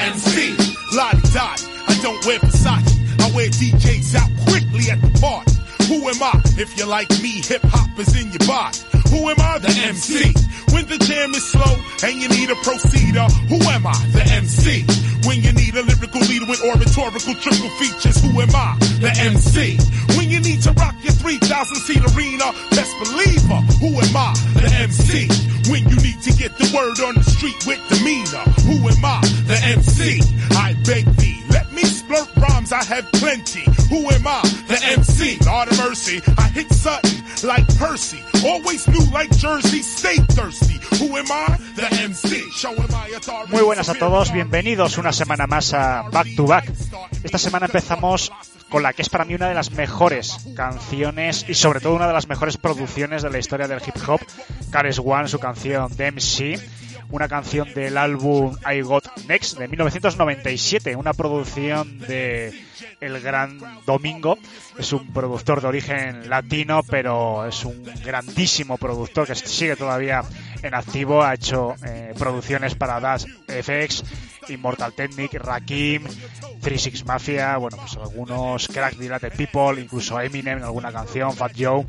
MC. Lottie Dottie. I don't wear Versace. I wear DJs out quickly at the party. Who am I? If you're like me, hip hop is in your body. Who am I? The MC. When the jam is slow and you need a proceeder, who am I? The MC. When you need a lyrical leader with oratorical triple features, who am I? The MC. When you need to rock your 3,000 seat arena, best believer, who am I? The MC. When you to get the word on the street with demeanor, who am I? The MC. I beg thee, splurt rhymes, I have plenty. Who am I? The MC. Lord of mercy, I hit Sutton like Percy. Always new like Jersey, stay thirsty. Who am I? The MC. Muy buenas a todos, bienvenidos una semana más a Back to Back. Esta semana empezamos con la que es para mí una de las mejores canciones y sobre todo una de las mejores producciones de la historia del hip hop, Cares One, su canción DMC, una canción del álbum I Got Next de 1997, una producción de el gran Domingo, es un productor de origen latino, pero es un grandísimo productor que sigue todavía en activo, ha hecho eh, producciones para Das FX, Immortal Technic, Rakim, 36 Mafia, bueno, pues algunos Crack Dilated People, incluso Eminem en alguna canción, Fat Joe.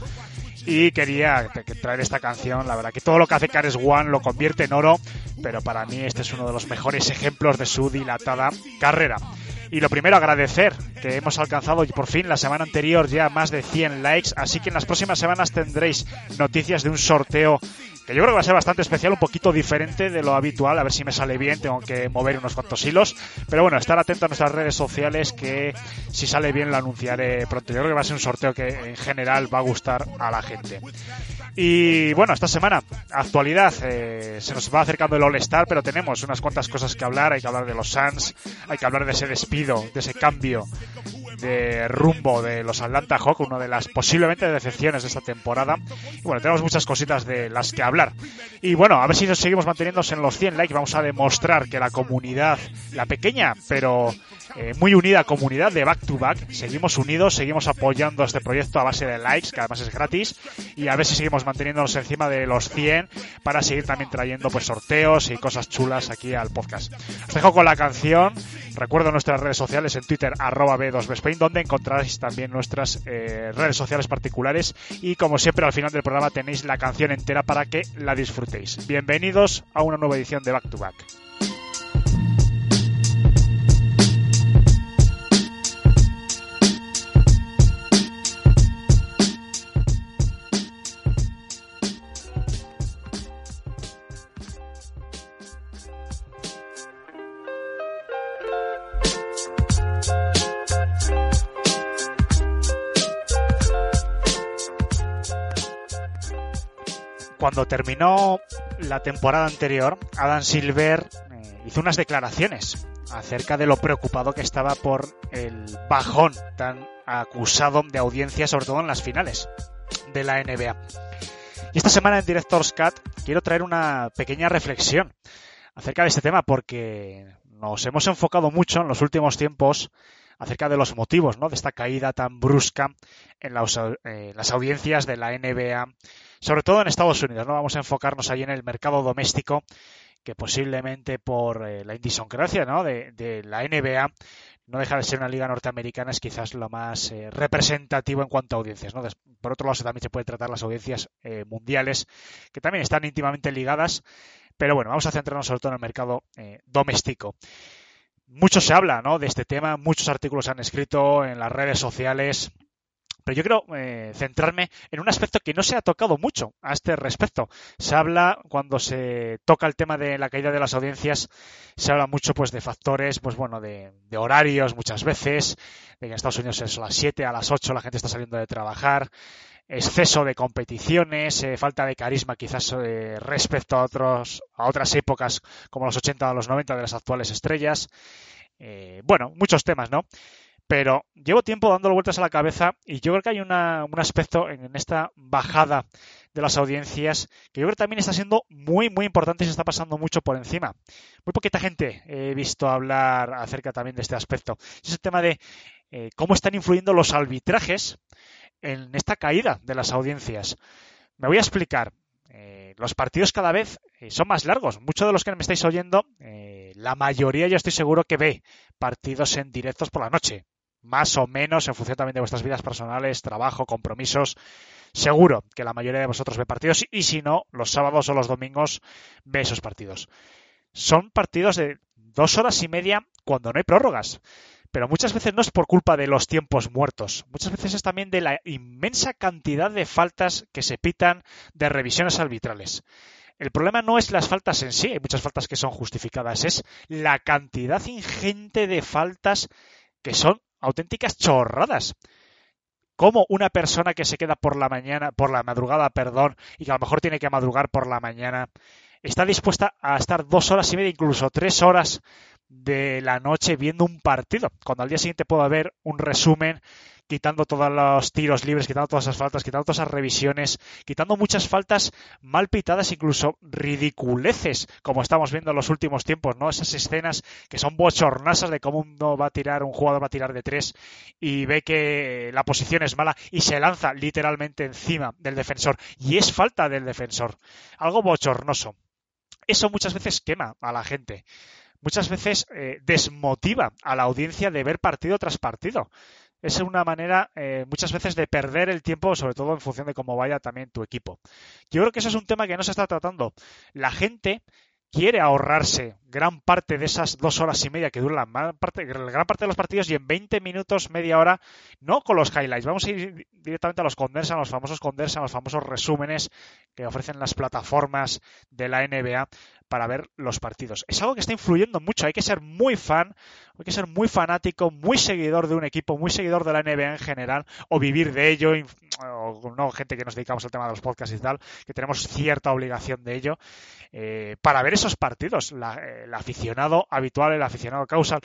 Y quería traer esta canción, la verdad que todo lo que hace Cares One lo convierte en oro, pero para mí este es uno de los mejores ejemplos de su dilatada carrera. Y lo primero, agradecer que hemos alcanzado por fin la semana anterior ya más de 100 likes, así que en las próximas semanas tendréis noticias de un sorteo que yo creo que va a ser bastante especial, un poquito diferente de lo habitual, a ver si me sale bien, tengo que mover unos cuantos hilos, pero bueno, estar atento a nuestras redes sociales que si sale bien lo anunciaré pronto. Yo creo que va a ser un sorteo que en general va a gustar a la gente. Y bueno, esta semana, actualidad, eh, se nos va acercando el All-Star, pero tenemos unas cuantas cosas que hablar. Hay que hablar de los Suns, hay que hablar de ese despido, de ese cambio de rumbo de los Atlanta Hawks, una de las posiblemente decepciones de esta temporada. Y bueno, tenemos muchas cositas de las que hablar. Y bueno, a ver si nos seguimos manteniéndonos en los 100 likes. Vamos a demostrar que la comunidad, la pequeña, pero eh, muy unida comunidad de Back to Back, seguimos unidos, seguimos apoyando este proyecto a base de likes, que además es gratis. Y a ver si seguimos manteniéndonos encima de los 100 para seguir también trayendo pues sorteos y cosas chulas aquí al podcast. Os dejo con la canción. Recuerdo nuestras redes sociales en Twitter, arroba B2Bespain, donde encontraréis también nuestras eh, redes sociales particulares. Y como siempre, al final del programa tenéis la canción entera para que la disfrutéis. Bienvenidos a una nueva edición de Back to Back. Cuando terminó la temporada anterior, Adam Silver eh, hizo unas declaraciones acerca de lo preocupado que estaba por el bajón tan acusado de audiencia, sobre todo en las finales de la NBA. Y esta semana en Director's Cut quiero traer una pequeña reflexión acerca de este tema porque nos hemos enfocado mucho en los últimos tiempos acerca de los motivos ¿no? de esta caída tan brusca en eh, las audiencias de la NBA sobre todo en Estados Unidos, ¿no? Vamos a enfocarnos ahí en el mercado doméstico que posiblemente por eh, la indisoncracia ¿no? de, la NBA no deja de ser una liga norteamericana, es quizás lo más eh, representativo en cuanto a audiencias. ¿no? Por otro lado, también se puede tratar las audiencias eh, mundiales, que también están íntimamente ligadas, pero bueno, vamos a centrarnos sobre todo en el mercado doméstico. Mucho se habla ¿no? de este tema, muchos artículos se han escrito en las redes sociales, pero yo quiero eh, centrarme en un aspecto que no se ha tocado mucho a este respecto. Se habla, cuando se toca el tema de la caída de las audiencias, se habla mucho pues de factores, pues bueno, de, de horarios muchas veces, de que en Estados Unidos es a las 7, a las 8 la gente está saliendo de trabajar, exceso de competiciones, eh, falta de carisma quizás eh, respecto a otros a otras épocas como los 80 o los 90 de las actuales estrellas. Eh, bueno, muchos temas, ¿no? Pero llevo tiempo dándole vueltas a la cabeza y yo creo que hay un aspecto en esta bajada de las audiencias que yo creo que también está siendo muy, muy importante y se está pasando mucho por encima. Muy poquita gente he visto hablar acerca también de este aspecto. Es el tema de eh, cómo están influyendo los arbitrajes en esta caída de las audiencias. Me voy a explicar. Eh, los partidos cada vez eh, son más largos. Muchos de los que me estáis oyendo, la mayoría yo estoy seguro que ve partidos en directos por la noche más o menos en función también de vuestras vidas personales, trabajo, compromisos. Seguro que la mayoría de vosotros ve partidos y si no, los sábados o los domingos ve esos partidos. Son partidos de dos horas y media cuando no hay prórrogas. Pero muchas veces no es por culpa de los tiempos muertos, muchas veces es también de la inmensa cantidad de faltas que se pitan de revisiones arbitrales. El problema no es las faltas en sí, hay muchas faltas que son justificadas, es la cantidad ingente de faltas que son auténticas chorradas. Como una persona que se queda por la mañana, por la madrugada, perdón, y que a lo mejor tiene que madrugar por la mañana, está dispuesta a estar dos horas y media, incluso tres horas de la noche viendo un partido, cuando al día siguiente puedo ver un resumen quitando todos los tiros libres, quitando todas esas faltas, quitando todas esas revisiones, quitando muchas faltas mal pitadas, incluso ridiculeces, como estamos viendo en los últimos tiempos, ¿no? Esas escenas que son bochornosas de cómo uno va a tirar, un jugador va a tirar de tres y ve que la posición es mala y se lanza literalmente encima del defensor. Y es falta del defensor. Algo bochornoso. Eso muchas veces quema a la gente muchas veces eh, desmotiva a la audiencia de ver partido tras partido es una manera eh, muchas veces de perder el tiempo, sobre todo en función de cómo vaya también tu equipo. Yo creo que eso es un tema que no se está tratando. La gente quiere ahorrarse gran parte de esas dos horas y media que duran la gran parte de los partidos y en 20 minutos, media hora, no con los highlights. Vamos a ir directamente a los condensan, los famosos condensan, los famosos resúmenes que ofrecen las plataformas de la NBA para ver los partidos. Es algo que está influyendo mucho. Hay que ser muy fan, hay que ser muy fanático, muy seguidor de un equipo, muy seguidor de la NBA en general, o vivir de ello, o no gente que nos dedicamos al tema de los podcasts y tal, que tenemos cierta obligación de ello, eh, para ver esos partidos. La, el aficionado habitual, el aficionado causal,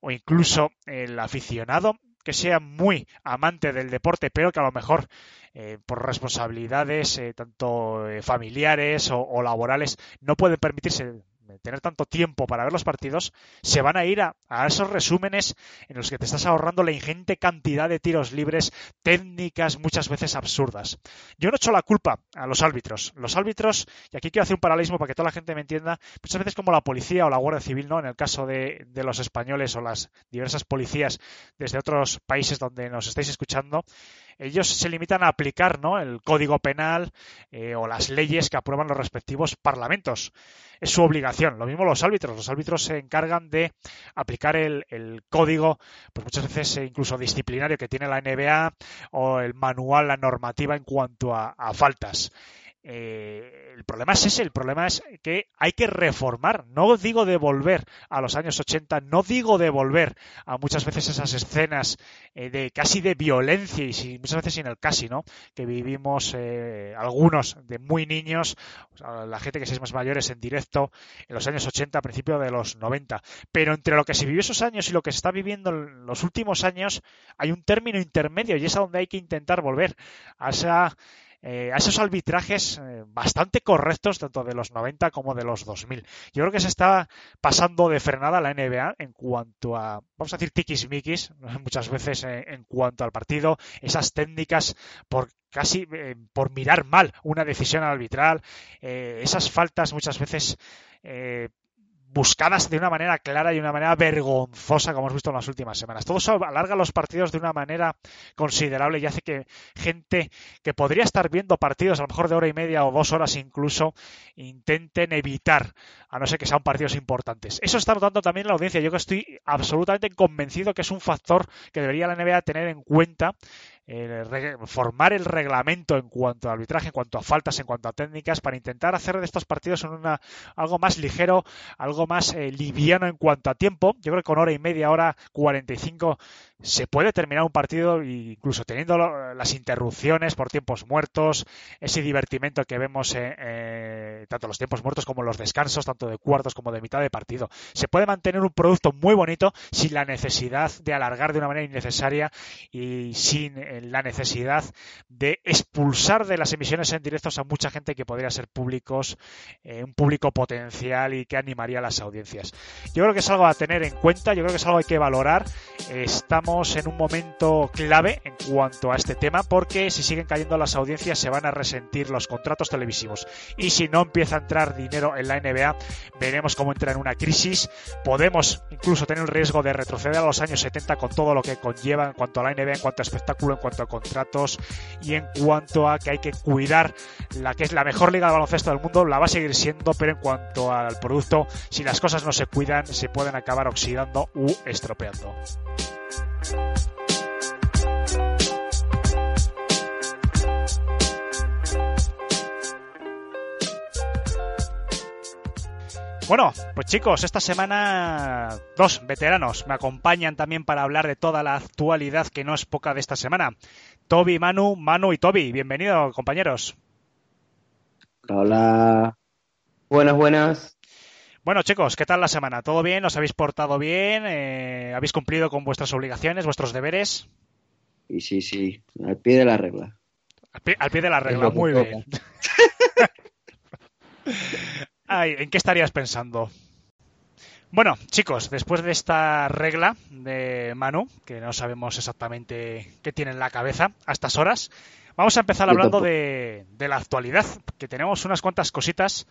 o incluso el aficionado que sea muy amante del deporte, pero que a lo mejor eh, por responsabilidades eh, tanto eh, familiares o, o, laborales no puede permitirse tener tanto tiempo para ver los partidos, se van a ir a, a, esos resúmenes en los que te estás ahorrando la ingente cantidad de tiros libres, técnicas muchas veces absurdas. Yo no echo la culpa a los árbitros. Los árbitros, y aquí quiero hacer un paralelismo para que toda la gente me entienda, muchas veces como la policía o la Guardia Civil, ¿no? En el caso de, de los españoles o las diversas policías desde otros países donde nos estáis escuchando, ellos se limitan a aplicar ¿no? el código penal eh, o las leyes que aprueban los respectivos parlamentos. Es su obligación. Lo mismo los árbitros. Los árbitros se encargan de aplicar el, código, pues muchas veces eh, incluso disciplinario que tiene la NBA o el manual, la normativa en cuanto a faltas. Eh, el problema es ese, el problema es que hay que reformar. No digo de volver a los años 80, no digo de volver a muchas veces esas escenas eh, de casi de violencia y muchas veces sin el casi, ¿no? Que vivimos eh, algunos de muy niños, o sea, la gente que seis más mayores en directo en los años 80, a principio de los 90. Pero entre lo que se vivió esos años y lo que se está viviendo en los últimos años, hay un término intermedio y es a donde hay que intentar volver a esa eh, a esos arbitrajes eh, bastante correctos, tanto de los 90 como de los 2000. Yo creo que se está pasando de frenada la NBA en cuanto a, vamos a decir, tiquismiquis, muchas veces eh, en cuanto al partido, esas técnicas por casi por mirar mal una decisión arbitral. Esas faltas muchas veces eh, buscadas de una manera clara y de una manera vergonzosa, como hemos visto en las últimas semanas. Todo eso alarga los partidos de una manera considerable y hace que gente que podría estar viendo partidos a lo mejor de hora y media o dos horas incluso intenten evitar, a no ser que sean partidos importantes. Eso está notando también la audiencia. Yo que estoy absolutamente convencido que es un factor que debería la NBA tener en cuenta formar el reglamento en cuanto a arbitraje, en cuanto a faltas, en cuanto a técnicas, para intentar hacer de estos partidos una, algo más ligero, algo más eh, liviano en cuanto a tiempo. Yo creo que con hora y media, hora 45 se puede terminar un partido incluso teniendo las interrupciones por tiempos muertos, ese divertimento que vemos en, eh, tanto los tiempos muertos como los descansos, tanto de cuartos como de mitad de partido. Se puede mantener un producto muy bonito sin la necesidad de alargar de una manera innecesaria y sin eh, la necesidad de expulsar de las emisiones en directos a mucha gente que podría ser públicos, eh, un público potencial y que animaría a las audiencias. Yo creo que es algo a tener en cuenta, yo creo que es algo que hay que valorar. Estamos en un momento clave en cuanto a este tema porque si siguen cayendo las audiencias se van a resentir los contratos televisivos y si no empieza a entrar dinero en la NBA veremos cómo entra en una crisis podemos incluso tener el riesgo de retroceder a los años 70 con todo lo que conlleva en cuanto a la NBA en cuanto a espectáculo en cuanto a contratos y en cuanto a que hay que cuidar la que es la mejor liga de baloncesto del mundo la va a seguir siendo pero en cuanto al producto si las cosas no se cuidan se pueden acabar oxidando u estropeando bueno, pues chicos, esta semana dos veteranos me acompañan también para hablar de toda la actualidad que no es poca de esta semana. Toby, Manu, Manu y Toby, bienvenidos compañeros. Hola. Buenas, buenas. Bueno, chicos, ¿qué tal la semana? ¿Todo bien? ¿Os habéis portado bien? Eh, ¿Habéis cumplido con vuestras obligaciones, vuestros deberes? Y sí, sí, al pie de la regla. Al pie, de la regla, muy bien. Ay, ¿En qué estarías pensando? Bueno, chicos, después de esta regla de Manu, que no sabemos exactamente qué tiene en la cabeza a estas horas, vamos a empezar hablando de, de la actualidad, que tenemos unas cuantas cositas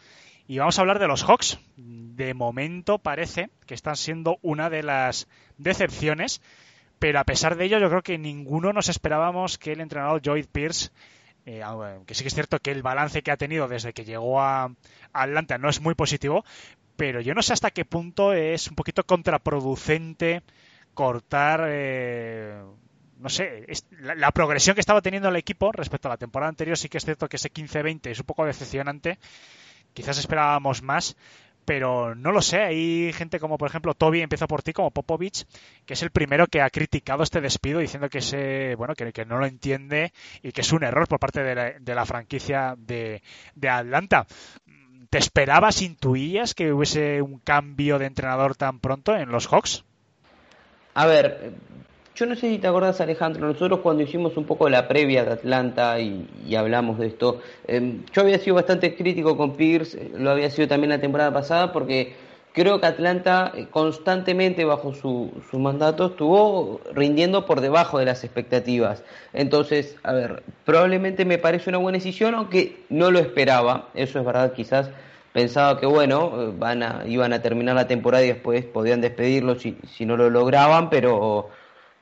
y vamos a hablar de los Hawks. De momento parece que están siendo una de las decepciones, pero a pesar de ello yo creo que ninguno nos esperábamos que el entrenador Joy Pierce, eh, que sí que es cierto que el balance que ha tenido desde que llegó a, Atlanta no es muy positivo, pero yo no sé hasta qué punto es un poquito contraproducente cortar... Eh, no sé, la, progresión que estaba teniendo el equipo respecto a la temporada anterior. Sí que es cierto que ese 15-20 es un poco decepcionante. Quizás esperábamos más, pero no lo sé. Hay gente como, por ejemplo, Toby, empezó por ti, como Popovich, que es el primero que ha criticado este despido diciendo que, se, bueno, que, que no lo entiende y que es un error por parte de la, de la franquicia de, de Atlanta. ¿Te esperabas, intuías que hubiese un cambio de entrenador tan pronto en los Hawks? A ver, yo no sé si te acordás, Alejandro, nosotros cuando hicimos un poco la previa de Atlanta y, hablamos de esto, em, yo había sido bastante crítico con Pierce, eh, lo había sido también la temporada pasada, porque creo que Atlanta eh, constantemente bajo su, su mandato estuvo rindiendo por debajo de las expectativas. Entonces, a ver, probablemente me parece una buena decisión, aunque no lo esperaba, eso es verdad, quizás pensaba que bueno, eh, van a, iban a terminar la temporada y después podían despedirlo si, si no lo lograban, pero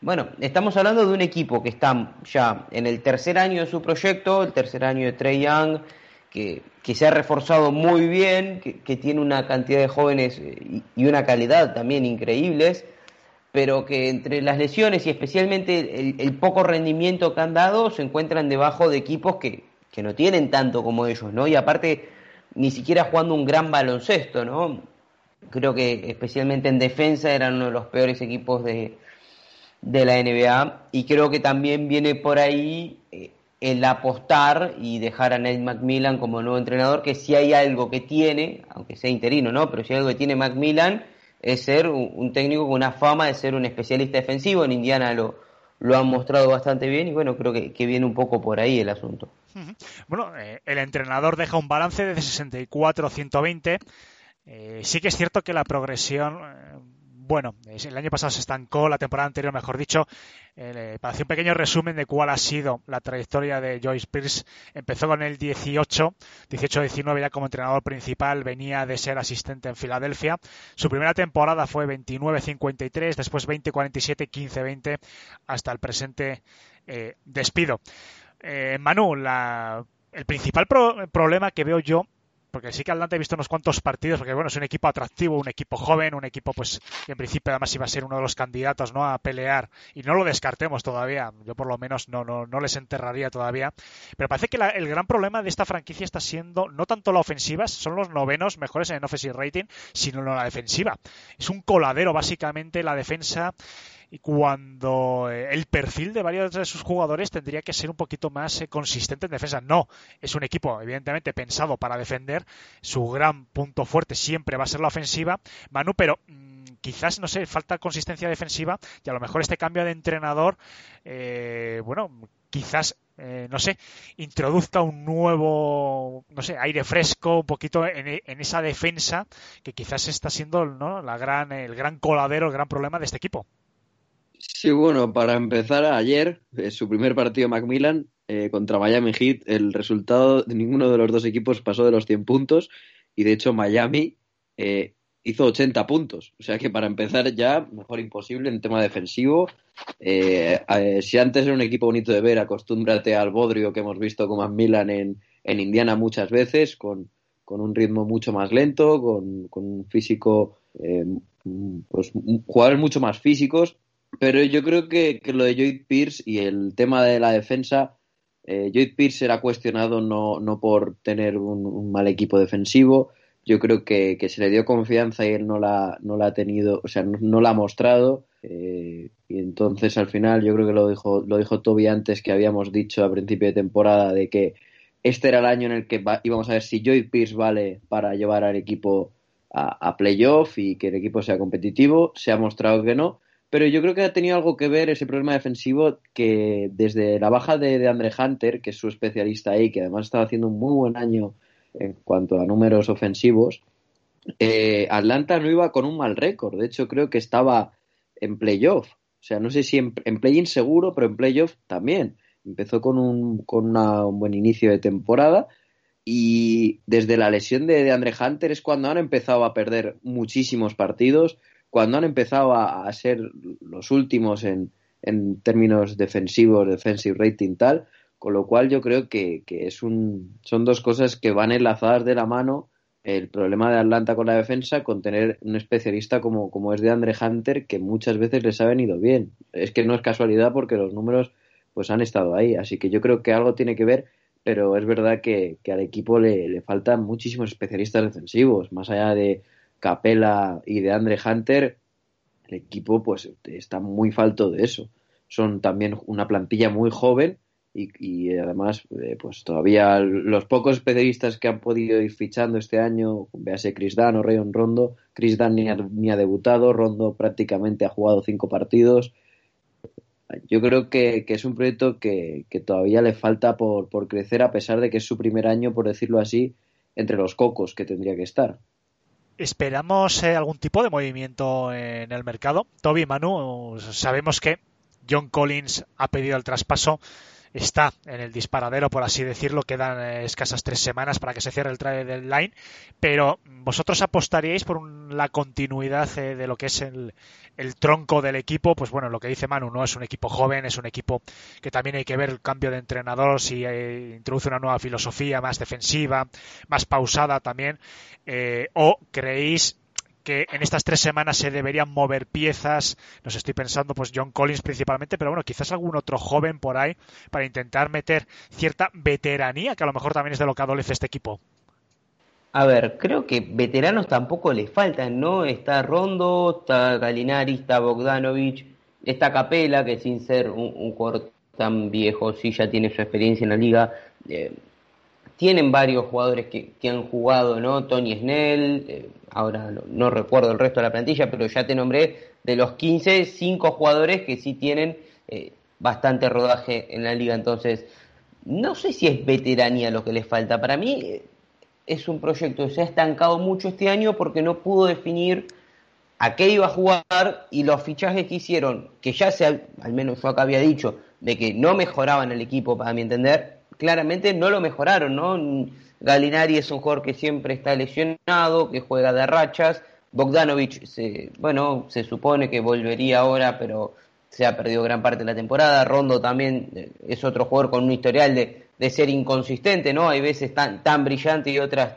bueno, estamos hablando de un equipo que está ya en el tercer año de su proyecto, el tercer año de Trey Young, que, se ha reforzado muy bien, que, tiene una cantidad de jóvenes eh, y, una calidad también increíbles, pero que entre las lesiones y especialmente el, poco rendimiento que han dado se encuentran debajo de equipos que, que no tienen tanto como ellos, ¿no? Y aparte, ni siquiera jugando un gran baloncesto, ¿no? Creo que especialmente en defensa eran uno de los peores equipos de, de la NBA y creo que también viene por ahí eh, el apostar y dejar a Nate McMillan como nuevo entrenador, que si hay algo que tiene, aunque sea interino, ¿no? Pero si hay algo que tiene McMillan es ser un, técnico con una fama de ser un especialista defensivo. En Indiana lo, lo han mostrado bastante bien y bueno, creo que, viene un poco por ahí el asunto. Bueno, eh, el entrenador deja un balance de 64-120. Eh, sí que es cierto que la progresión bueno. El año pasado se estancó, la temporada anterior, mejor dicho. Eh, para hacer un pequeño resumen de cuál ha sido la trayectoria de Joyce Pierce, empezó con el 18, 18-19 ya como entrenador principal, venía de ser asistente en Filadelfia. Su primera temporada fue 29-53, después 20-47, 15-20, hasta el presente eh, despido. Eh, Manu, la, el principal problema que veo yo porque sí que Atlanta he visto unos cuantos partidos, porque bueno, es un equipo atractivo, un equipo joven, un equipo pues que en principio además iba a ser uno de los candidatos ¿no? a pelear y no lo descartemos todavía, yo por lo menos no, no, no les enterraría todavía, pero parece que el gran problema de esta franquicia está siendo no tanto la ofensiva, son los novenos mejores en offensive rating, sino la defensiva. Es un coladero básicamente la defensa cuando eh, el perfil de varios de sus jugadores tendría que ser un poquito más eh, consistente en defensa. No, es un equipo evidentemente pensado para defender, su gran punto fuerte siempre va a ser la ofensiva, Manu, pero mm, quizás, no sé, falta consistencia defensiva y a lo mejor este cambio de entrenador, eh, bueno, quizás no sé, introduzca un nuevo, no sé, aire fresco, un poquito en, en, esa defensa que quizás está siendo ¿no? la gran, el gran coladero, el gran problema de este equipo. Sí, bueno, para empezar, ayer, eh, su primer partido Macmillan eh, contra Miami Heat, el resultado de ninguno de los dos equipos pasó de los 100 puntos y de hecho Miami eh, hizo 80 puntos. O sea que para empezar ya, mejor imposible en tema defensivo. si antes era un equipo bonito de ver, acostúmbrate al bodrio que hemos visto con Macmillan en, en Indiana muchas veces, con, con un ritmo mucho más lento, con, con un físico, pues jugadores mucho más físicos pero yo creo que, lo de Lloyd Pierce y el tema de la defensa, eh, Pierce era cuestionado no, no por tener un, mal equipo defensivo. Yo creo que, se le dio confianza y él no la, no la ha tenido, o sea, no, la ha mostrado. Eh, y entonces al final yo creo que lo dijo, lo dijo Toby antes que habíamos dicho a principio de temporada de que este era el año en el que íbamos a ver si Lloyd Pierce vale para llevar al equipo a, a playoff y que el equipo sea competitivo. Se ha mostrado que no pero yo creo que ha tenido algo que ver ese problema defensivo que desde la baja de, de Andre Hunter, que es su especialista ahí, que además estaba haciendo un muy buen año en cuanto a números ofensivos, eh, Atlanta no iba con un mal récord. De hecho, creo que estaba en playoff. O sea, no sé si en, play-in seguro, pero en playoff también. Empezó con un, con un buen inicio de temporada y desde la lesión de, de Andre Hunter es cuando han empezado a perder muchísimos partidos cuando han empezado a, ser los últimos en, en, términos defensivos, defensive rating tal, con lo cual yo creo que, es un, son dos cosas que van enlazadas de la mano el problema de Atlanta con la defensa con tener un especialista como, como es de Andre Hunter que muchas veces les ha venido bien. Es que no es casualidad porque los números pues han estado ahí, así que yo creo que algo tiene que ver, pero es verdad que, que al equipo le, le faltan muchísimos especialistas defensivos, más allá de Capela y de Andre Hunter, el equipo pues está muy falto de eso. Son también una plantilla muy joven y, además eh, pues todavía los pocos especialistas que han podido ir fichando este año, véase Chris Dan o Rayon Rondo, Chris Dan ni ha, debutado, Rondo prácticamente ha jugado cinco partidos. Yo creo que, es un proyecto que, todavía le falta por, por crecer a pesar de que es su primer año, por decirlo así, entre los cocos que tendría que estar. ¿Esperamos eh, algún tipo de movimiento en el mercado? Toby, Manu, sabemos que John Collins ha pedido el traspaso está en el disparadero, por así decirlo. Quedan eh, escasas tres semanas para que se cierre el trade deadline. Pero vosotros apostaríais por la continuidad eh, de lo que es el, tronco del equipo. Pues bueno, lo que dice Manu, no es un equipo joven, es un equipo que también hay que ver el cambio de entrenador, si eh, introduce una nueva filosofía más defensiva, más pausada también. o creéis que en estas tres semanas se deberían mover piezas. Nos estoy pensando, pues John Collins principalmente, pero bueno, quizás algún otro joven por ahí para intentar meter cierta veteranía, que a lo mejor también es de lo que adolece este equipo. A ver, creo que veteranos tampoco les faltan, ¿no? Está Rondo, está Galinari, está Bogdanovich, está Capela, que sin ser un, jugador tan viejo, sí ya tiene su experiencia en la liga. Eh, tienen varios jugadores que, han jugado, ¿no? Tony Snell, eh, ahora no, recuerdo el resto de la plantilla, pero ya te nombré de los 15, 5 jugadores que sí tienen eh, bastante rodaje en la liga. Entonces, no sé si es veteranía lo que les falta. Para mí eh, es un proyecto se ha estancado mucho este año porque no pudo definir a qué iba a jugar y los fichajes que hicieron, que ya se, al menos yo acá había dicho, de que no mejoraban el equipo, para mi entender, claramente no lo mejoraron, ¿no? Galinari es un jugador que siempre está lesionado, que juega de rachas. Bogdanovich, se, bueno, se supone que volvería ahora, pero se ha perdido gran parte de la temporada. Rondo también eh, es otro jugador con un historial de, de ser inconsistente, ¿no? Hay veces tan, tan brillante y otras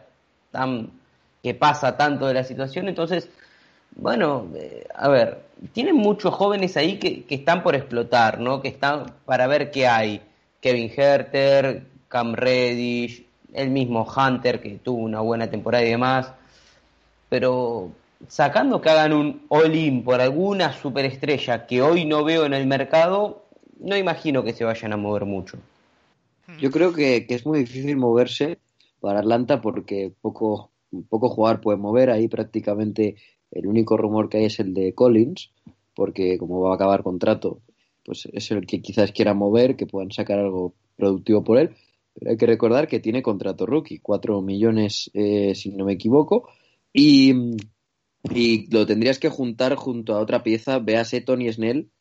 tan que pasa tanto de la situación. Entonces, bueno, eh, a ver, tienen muchos jóvenes ahí que, que, están por explotar, ¿no? Que están para ver qué hay. Kevin Herter, Cam Reddish, el mismo Hunter que tuvo una buena temporada y demás. Pero sacando que hagan un all-in por alguna superestrella que hoy no veo en el mercado, no imagino que se vayan a mover mucho. Yo creo que, es muy difícil moverse para Atlanta porque poco, poco jugar puede mover. Ahí prácticamente el único rumor que hay es el de Collins, porque como va a acabar contrato, pues es el que quizás quiera mover, que puedan sacar algo productivo por él. Pero hay que recordar que tiene contrato rookie, 4 millones eh, si no me equivoco, y, y, lo tendrías que juntar junto a otra pieza, véase Tony Snell,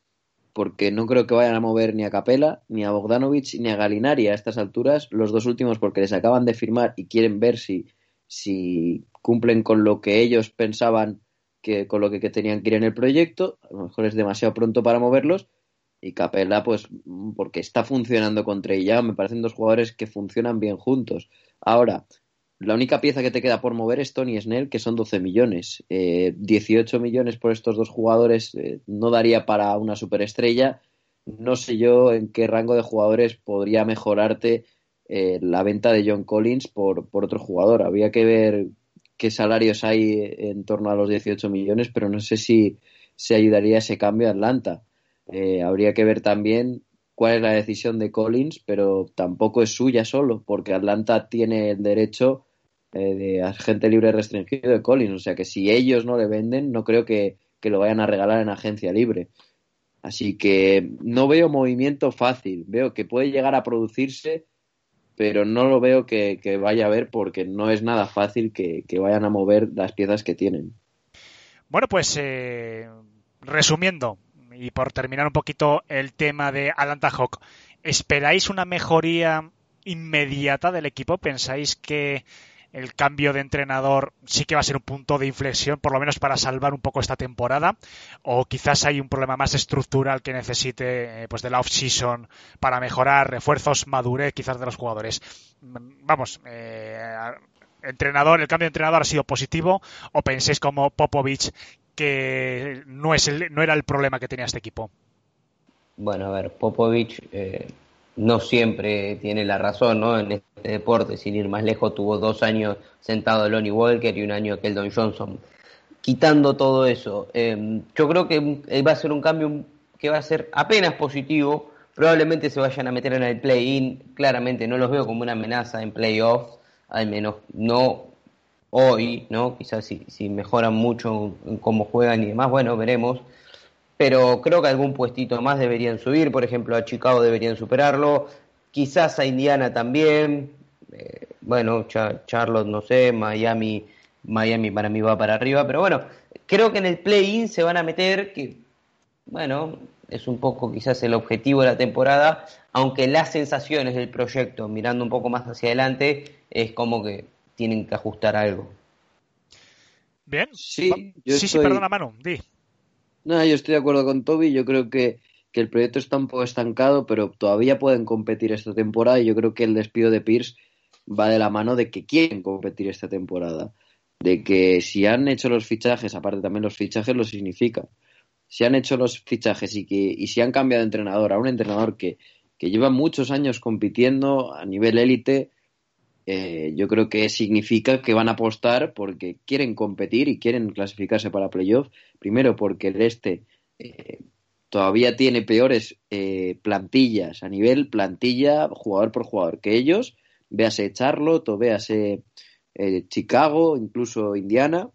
porque no creo que vayan a mover ni a Capela, ni a Bogdanovich, ni a Galinari a estas alturas, los dos últimos porque les acaban de firmar y quieren ver si, si cumplen con lo que ellos pensaban que con lo que, que tenían que ir en el proyecto, a lo mejor es demasiado pronto para moverlos, y Capella, pues, porque está funcionando con Trey Young, me parecen dos jugadores que funcionan bien juntos. Ahora, la única pieza que te queda por mover es Tony Snell, que son 12 millones. Eh, 18 millones por estos dos jugadores eh, no daría para una superestrella. No sé yo en qué rango de jugadores podría mejorarte eh, la venta de John Collins por, por otro jugador. Había que ver qué salarios hay en torno a los 18 millones, pero no sé si se ayudaría ese cambio a Atlanta. Eh, habría que ver también cuál es la decisión de Collins, pero tampoco es suya solo, porque Atlanta tiene el derecho eh, de agente libre restringido de Collins. O sea que si ellos no le venden, no creo que, que lo vayan a regalar en agencia libre. Así que no veo movimiento fácil. Veo que puede llegar a producirse, pero no lo veo que, vaya a haber porque no es nada fácil que, que, vayan a mover las piezas que tienen. Bueno, pues eh, resumiendo, y por terminar un poquito el tema de Atlanta Hawk, ¿esperáis una mejoría inmediata del equipo? ¿Pensáis que el cambio de entrenador sí que va a ser un punto de inflexión, por lo menos para salvar un poco esta temporada, o quizás hay un problema más estructural que necesite pues de la off-season para mejorar refuerzos, madurez quizás de los jugadores. Vamos, eh, entrenador, el cambio de entrenador ha sido positivo, o pensáis como Popovich que no es el, no era el problema que tenía este equipo. Bueno, a ver, Popovich eh, no siempre tiene la razón, ¿no? En este deporte, sin ir más lejos, tuvo dos años sentado Lonnie Walker y un año Keldon Johnson. Quitando todo eso, eh, yo creo que va a ser un cambio que va a ser apenas positivo. Probablemente se vayan a meter en el play-in. Claramente no los veo como una amenaza en playoffs, al menos no hoy, ¿no? Quizás si, si mejoran mucho en cómo juegan y demás, bueno, veremos. Pero creo que algún puestito más deberían subir, por ejemplo a Chicago deberían superarlo, quizás a Indiana también, eh, bueno, Ch Charlotte no sé, Miami, Miami para mí va para arriba, pero bueno, creo que en el play-in se van a meter, que bueno, es un poco quizás el objetivo de la temporada, aunque las sensaciones del proyecto, mirando un poco más hacia adelante, es como que tienen que ajustar algo. Bien, sí, yo sí, estoy... sí, perdona Manu, di. No, yo estoy de acuerdo con Toby. Yo creo que, que, el proyecto está un poco estancado, pero todavía pueden competir esta temporada. Y yo creo que el despido de Pierce va de la mano de que quieren competir esta temporada. De que si han hecho los fichajes, aparte también los fichajes lo significa. Si han hecho los fichajes y, que, y si han cambiado de entrenador a un entrenador que, que lleva muchos años compitiendo a nivel élite, eh, yo creo que significa que van a apostar porque quieren competir y quieren clasificarse para playoff. Primero porque el este eh, todavía tiene peores eh, plantillas a nivel plantilla, jugador por jugador que ellos. Véase Charlotte o véase eh, Chicago, incluso Indiana,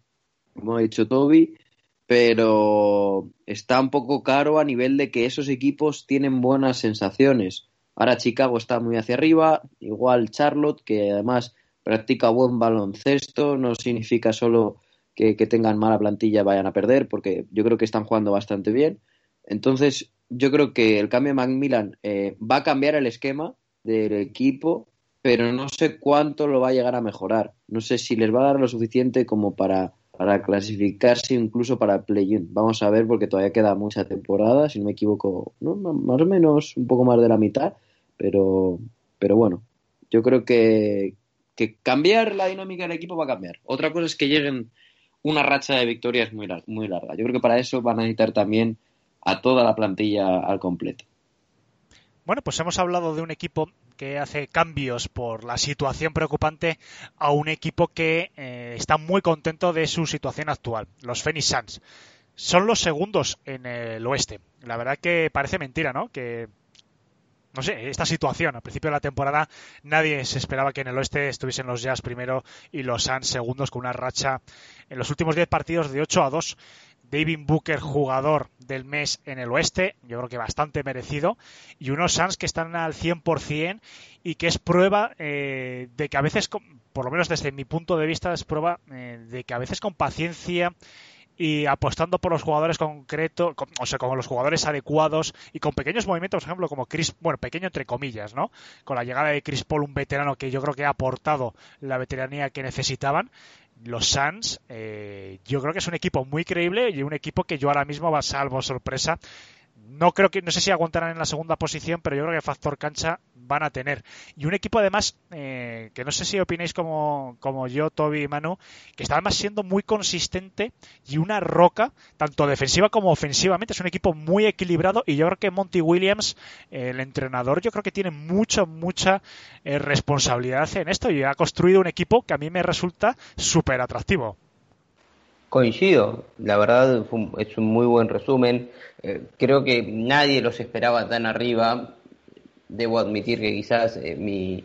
como ha dicho Toby. Pero está un poco caro a nivel de que esos equipos tienen buenas sensaciones Ahora Chicago está muy hacia arriba, igual Charlotte, que además practica buen baloncesto, no significa solo que, tengan mala plantilla vayan a perder, porque yo creo que están jugando bastante bien. Entonces, yo creo que el cambio de Macmillan eh, va a cambiar el esquema del equipo, pero no sé cuánto lo va a llegar a mejorar. No sé si les va a dar lo suficiente como para, para clasificarse incluso para play-in. Vamos a ver porque todavía queda mucha temporada, si no me equivoco, más o menos un poco más de la mitad, pero, pero bueno, yo creo que, que cambiar la dinámica del equipo va a cambiar. Otra cosa es que lleguen una racha de victorias muy, muy larga. Yo creo que para eso van a necesitar también a toda la plantilla al completo. Bueno, pues hemos hablado de un equipo que hace cambios por la situación preocupante a un equipo que eh, está muy contento de su situación actual, los Phoenix Suns. Son los segundos en el oeste. La verdad que parece mentira, ¿no? Que no sé, esta situación. Al principio de la temporada nadie se esperaba que en el oeste estuviesen los Jazz primero y los Suns segundos con una racha en los últimos 10 partidos de 8 a 2. David Booker, jugador del mes en el oeste, yo creo que bastante merecido, y unos Suns que están al 100% y que es prueba eh, de que a veces, por lo menos desde mi punto de vista, es prueba eh, de que a veces con paciencia y apostando por los jugadores concretos, o sea, con los jugadores adecuados y con pequeños movimientos, por ejemplo, como Chris, bueno, pequeño entre comillas, ¿no? Con la llegada de Chris Paul, un veterano que yo creo que ha aportado la veteranía que necesitaban. Los Suns, eh, yo creo que es un equipo muy creíble y un equipo que yo ahora mismo va salvo sorpresa no creo que no sé si aguantarán en la segunda posición, pero yo creo que factor cancha van a tener. Y un equipo además eh, que no sé si opináis como, como yo, Toby y Manu, que está además siendo muy consistente y una roca, tanto defensiva como ofensivamente. Es un equipo muy equilibrado y yo creo que Monty Williams, el entrenador, yo creo que tiene mucha, mucha eh, responsabilidad en esto y ha construido un equipo que a mí me resulta súper atractivo. Coincido, la verdad es un muy buen resumen. Eh, creo que nadie los esperaba tan arriba. Debo admitir que quizás eh, mi,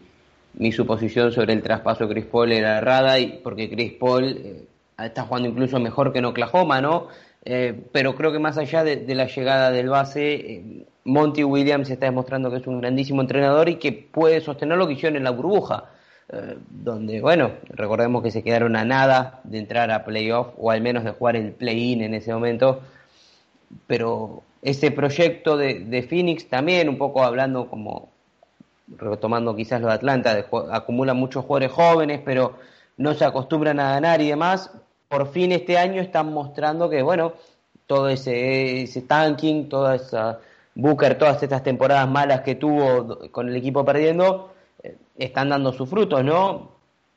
mi, suposición sobre el traspaso Chris Paul era errada, y, porque Chris Paul eh, está jugando incluso mejor que en Oklahoma, ¿no? pero creo que más allá de, de la llegada del base, Monty Williams está demostrando que es un grandísimo entrenador y que puede sostener lo que hicieron en la burbuja. Eh, donde, bueno, recordemos que se quedaron a nada de entrar a playoff o al menos de jugar el play-in en ese momento, pero ese proyecto de, Phoenix también, un poco hablando como, retomando quizás lo de Atlanta, de, acumula muchos jugadores jóvenes, pero no se acostumbran a ganar y demás, por fin este año están mostrando que, bueno, todo ese, ese tanking, toda esa Booker, todas estas temporadas malas que tuvo con el equipo perdiendo, están dando sus frutos, ¿no?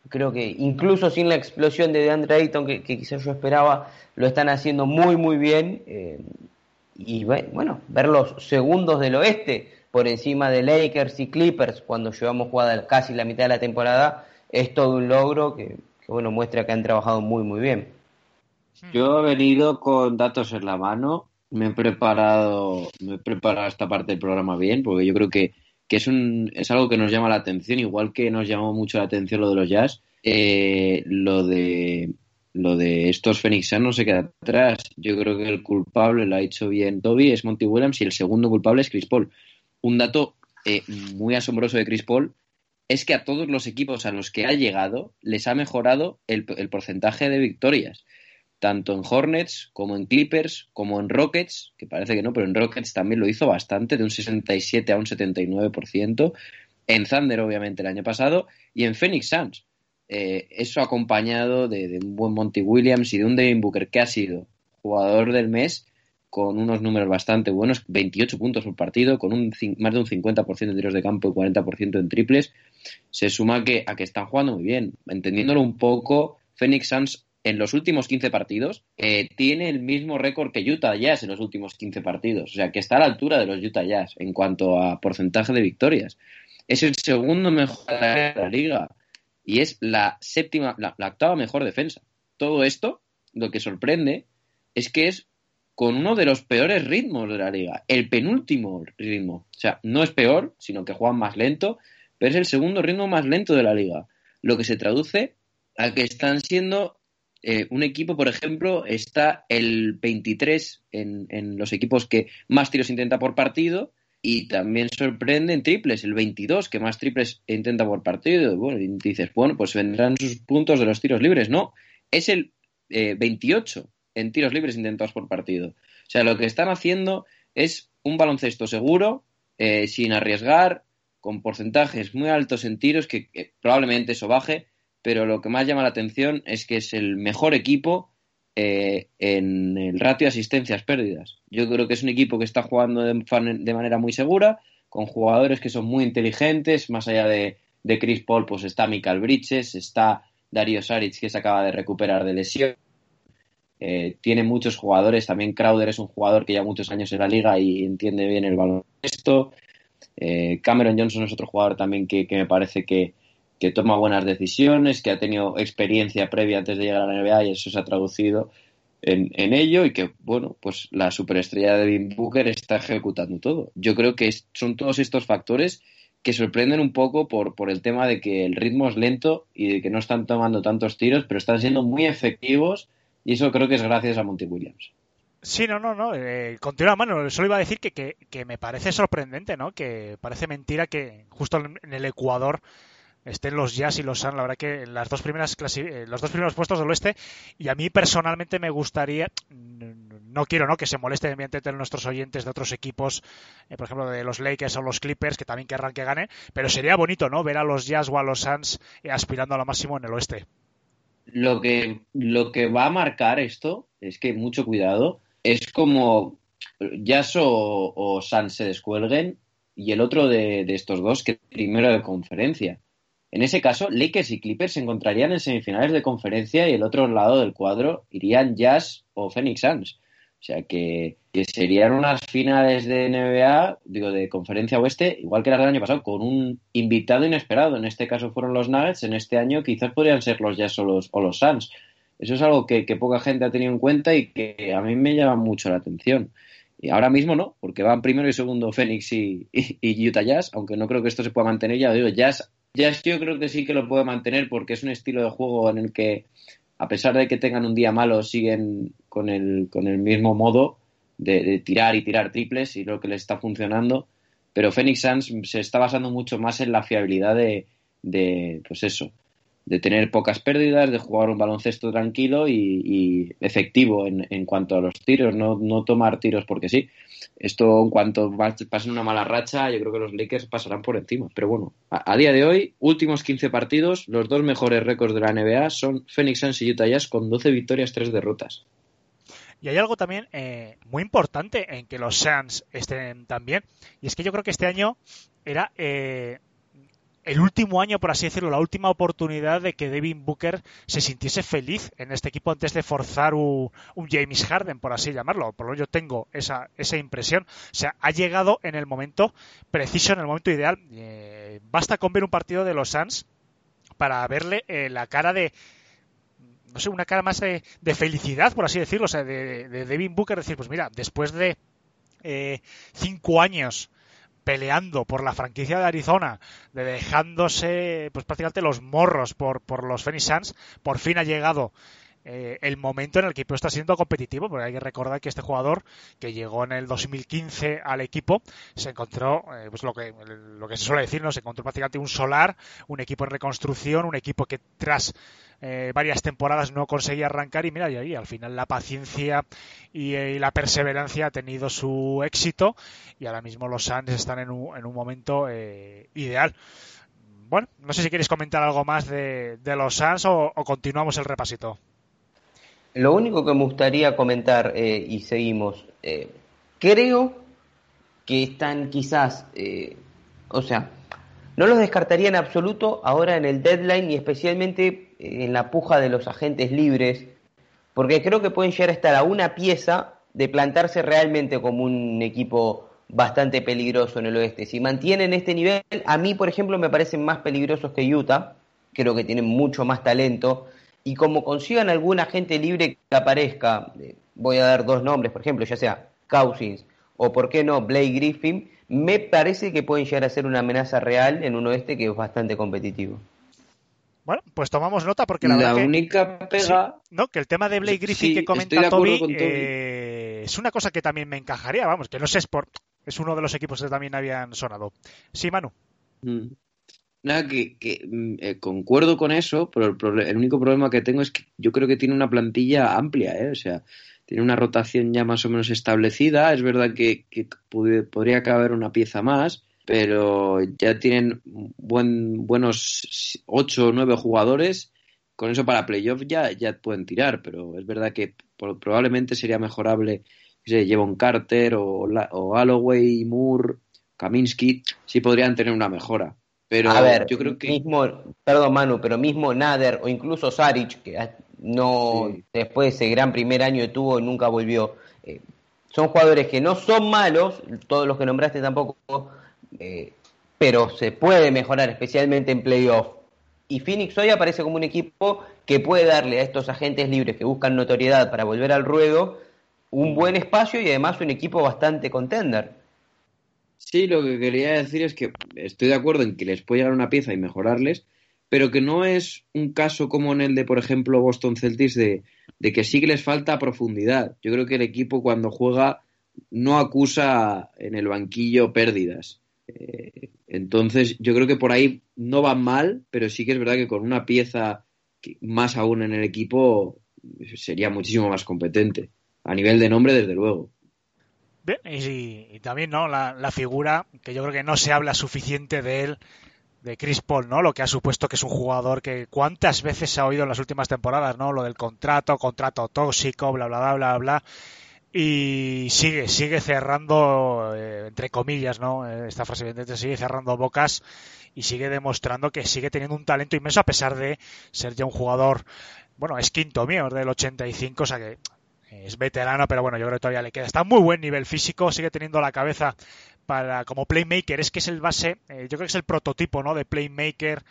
Creo que incluso sin la explosión de DeAndre Ayton, que, quizás yo esperaba, lo están haciendo muy, muy bien. Eh, y bueno, ver los segundos del oeste por encima de Lakers y Clippers cuando llevamos jugada casi la mitad de la temporada es todo un logro que, bueno, muestra que han trabajado muy, muy bien. Yo he venido con datos en la mano, me he preparado, me he preparado esta parte del programa bien, porque yo creo que que es, un, es algo que nos llama la atención, igual que nos llamó mucho la atención lo de los jazz, eh, lo de lo de estos no se queda atrás. Yo creo que el culpable, lo ha hecho bien Toby, es Monty Williams y el segundo culpable es Chris Paul. Un dato eh, muy asombroso de Chris Paul es que a todos los equipos a los que ha llegado les ha mejorado el porcentaje de victorias tanto en Hornets como en Clippers, como en Rockets, que parece que no, pero en Rockets también lo hizo bastante, de un 67 a un 79%, en Thunder obviamente el año pasado, y en Phoenix Suns. Eh, eso acompañado de, un buen Monty Williams y de un Devin Booker que ha sido jugador del mes con unos números bastante buenos, 28 puntos por partido, con un, más de un 50% de tiros de campo y 40% en triples, se suma que, a que están jugando muy bien. Entendiéndolo un poco, Phoenix Suns en los últimos 15 partidos eh, tiene el mismo récord que Utah Jazz en los últimos 15 partidos. O sea, que está a la altura de los Utah Jazz en cuanto a porcentaje de victorias. Es el segundo mejor de la liga y es la séptima, la, octava mejor defensa. Todo esto, lo que sorprende es que es con uno de los peores ritmos de la liga, el penúltimo ritmo. O sea, no es peor, sino que juegan más lento, pero es el segundo ritmo más lento de la liga. Lo que se traduce a que están siendo eh, un equipo, por ejemplo, está el 23 en, en, los equipos que más tiros intenta por partido y también sorprende en triples, el 22 que más triples intenta por partido. Bueno, y dices, bueno, pues vendrán sus puntos de los tiros libres. No, es el eh, 28 en tiros libres intentados por partido. O sea, lo que están haciendo es un baloncesto seguro, eh, sin arriesgar, con porcentajes muy altos en tiros, que, que probablemente eso baje, pero lo que más llama la atención es que es el mejor equipo eh, en el ratio de asistencias pérdidas. Yo creo que es un equipo que está jugando de, manera muy segura, con jugadores que son muy inteligentes, más allá de, de Chris Paul, pues está Michael Bridges, está Darío Saric, que se acaba de recuperar de lesión. Eh, tiene muchos jugadores, también Crowder es un jugador que lleva muchos años en la liga y entiende bien el baloncesto. Eh, Cameron Johnson es otro jugador también que, que me parece que, que toma buenas decisiones, que ha tenido experiencia previa antes de llegar a la NBA y eso se ha traducido en, en ello y que, bueno, pues la superestrella de Devin Booker está ejecutando todo. Yo creo que son todos estos factores que sorprenden un poco por, por el tema de que el ritmo es lento y de que no están tomando tantos tiros, pero están siendo muy efectivos y eso creo que es gracias a Monty Williams. Sí, no, no, no. Eh, continúa, mano. Solo iba a decir que, que, me parece sorprendente, ¿no? Que parece mentira que justo en el Ecuador estén los Jazz y los Suns. La verdad que las dos primeras eh, los dos primeros puestos del oeste. Y a mí personalmente me gustaría, no quiero, ¿no? Que se molesten evidentemente nuestros oyentes de otros equipos, eh, por ejemplo de los Lakers o los Clippers, que también querrán que gane. Pero sería bonito, ¿no? Ver a los Jazz o a los Suns eh, aspirando a lo máximo en el oeste. Lo que, lo que va a marcar esto es que mucho cuidado, es como Jazz o, o Suns se descuelguen y el otro de, de estos dos que primero de conferencia. En ese caso, Lakers y Clippers se encontrarían en semifinales de conferencia y el otro lado del cuadro irían Jazz o Phoenix Suns. O sea que, serían unas finales de NBA, digo, de conferencia oeste, igual que las del año pasado, con un invitado inesperado. En este caso fueron los Nuggets, en este año quizás podrían ser los Jazz o los, o los Suns. Eso es algo que, poca gente ha tenido en cuenta y que a mí me llama mucho la atención. Y ahora mismo no, porque van primero y segundo Phoenix y, y- y Utah Jazz, aunque no creo que esto se pueda mantener. Ya lo digo, Jazz, Jazz yo creo que sí que lo puede mantener porque es un estilo de juego en el que, a pesar de que tengan un día malo, siguen con el, con el mismo modo de, de tirar y tirar triples y lo que les está funcionando. Pero Phoenix Suns se está basando mucho más en la fiabilidad de, de pues eso, de tener pocas pérdidas, de jugar un baloncesto tranquilo y, efectivo en, en cuanto a los tiros, no, no tomar tiros porque sí. Esto, en cuanto pasen una mala racha, yo creo que los Lakers pasarán por encima. Pero bueno, a, día de hoy, últimos 15 partidos, los dos mejores récords de la NBA son Phoenix Suns y Utah Jazz con 12 victorias, 3 derrotas. Y hay algo también eh, muy importante en que los Suns estén tan bien. Y es que yo creo que este año era eh, el último año, por así decirlo, la última oportunidad de que Devin Booker se sintiese feliz en este equipo antes de forzar un, James Harden, por así llamarlo. Por lo menos yo tengo esa, esa impresión. O sea, ha llegado en el momento preciso, en el momento ideal. Eh, basta con ver un partido de los Suns para verle eh, la cara de no sé, una cara más de, de felicidad, por así decirlo, o sea, de, de Devin Booker, decir, pues mira, después de eh, cinco años peleando por la franquicia de Arizona, de dejándose pues prácticamente los morros por, por los Phoenix Suns, por fin ha llegado eh, el momento en el que el equipo está siendo competitivo, porque hay que recordar que este jugador que llegó en el 2015 al equipo se encontró, eh, pues lo que, lo que se suele decir, ¿no? se encontró prácticamente un solar, un equipo en reconstrucción, un equipo que tras eh, varias temporadas no conseguía arrancar y mira, y ahí al final la paciencia y, eh, y la perseverancia ha tenido su éxito y ahora mismo los Suns están en un, en un momento eh, ideal. Bueno, no sé si queréis comentar algo más de, de los Suns o, continuamos el repasito. Lo único que me gustaría comentar, y seguimos, creo que están quizás, o sea, no los descartaría en absoluto ahora en el deadline y especialmente en la puja de los agentes libres, porque creo que pueden llegar a estar a una pieza de plantarse realmente como un equipo bastante peligroso en el oeste. Si mantienen este nivel, a mí, por ejemplo, me parecen más peligrosos que Utah, creo que tienen mucho más talento y como consigan algún agente libre que aparezca, eh, voy a dar dos nombres, por ejemplo, ya sea Cousins o por qué no Blake Griffin, me parece que pueden llegar a ser una amenaza real en un oeste que es bastante competitivo. Bueno, pues tomamos nota porque la, La verdad que- única pega. Sí, no, que el tema de Blake Griffin Sí, que comenta Toby, eh, es una cosa que también me encajaría, vamos, que no sé, es por es uno de los equipos que también habían sonado. Sí, Manu. Mm. Nada, que, que mm, eh, concuerdo con eso, pero el, el único problema que tengo es que yo creo que tiene una plantilla amplia, ¿eh? O sea, tiene una rotación ya más o menos establecida. Es verdad que, que podría caber una pieza más, pero ya tienen buen, buenos ocho o nueve jugadores. Con eso para playoff ya, ya pueden tirar, pero es verdad que por- probablemente sería mejorable, no sé, Jevon Carter o, o Galloway, Moore, Kaminsky, sí podrían tener una mejora. Pero a ver, yo creo que mismo, perdón Manu, pero mismo Nader o incluso Saric, que no Sí. después de ese gran primer año que tuvo nunca volvió, eh, son jugadores que no son malos, todos los que nombraste tampoco, eh, pero se puede mejorar, especialmente en playoff. Y Phoenix hoy aparece como un equipo que puede darle a estos agentes libres que buscan notoriedad para volver al ruedo un buen espacio y además un equipo bastante contender. Sí, lo que quería decir es que estoy de acuerdo en que les puede llegar una pieza y mejorarles, pero que no es un caso como en el de, por ejemplo, Boston Celtics, de, de que sí que les falta profundidad. Yo creo que el equipo cuando juega no acusa en el banquillo pérdidas. Entonces, yo creo que por ahí no van mal, pero sí que es verdad que con una pieza más aún en el equipo sería muchísimo más competente. A nivel de nombre, desde luego. Y, y también no la, la figura que yo creo que no se habla suficiente de él de Chris Paul, ¿no? Lo que ha supuesto que es un jugador que cuántas veces se ha oído en las últimas temporadas, ¿no? Lo del contrato, contrato tóxico, bla bla bla bla bla y sigue sigue cerrando eh, entre comillas, ¿no? Eh, Esta frase evidentemente sigue cerrando bocas y sigue demostrando que sigue teniendo un talento inmenso a pesar de ser ya un jugador bueno, es quinto mío, del 85, o sea que es veterano, pero bueno, yo creo que todavía le queda. Está a muy buen nivel físico, sigue teniendo la cabeza para como playmaker. Es que es el base, eh, yo creo que es el prototipo, ¿no? De playmaker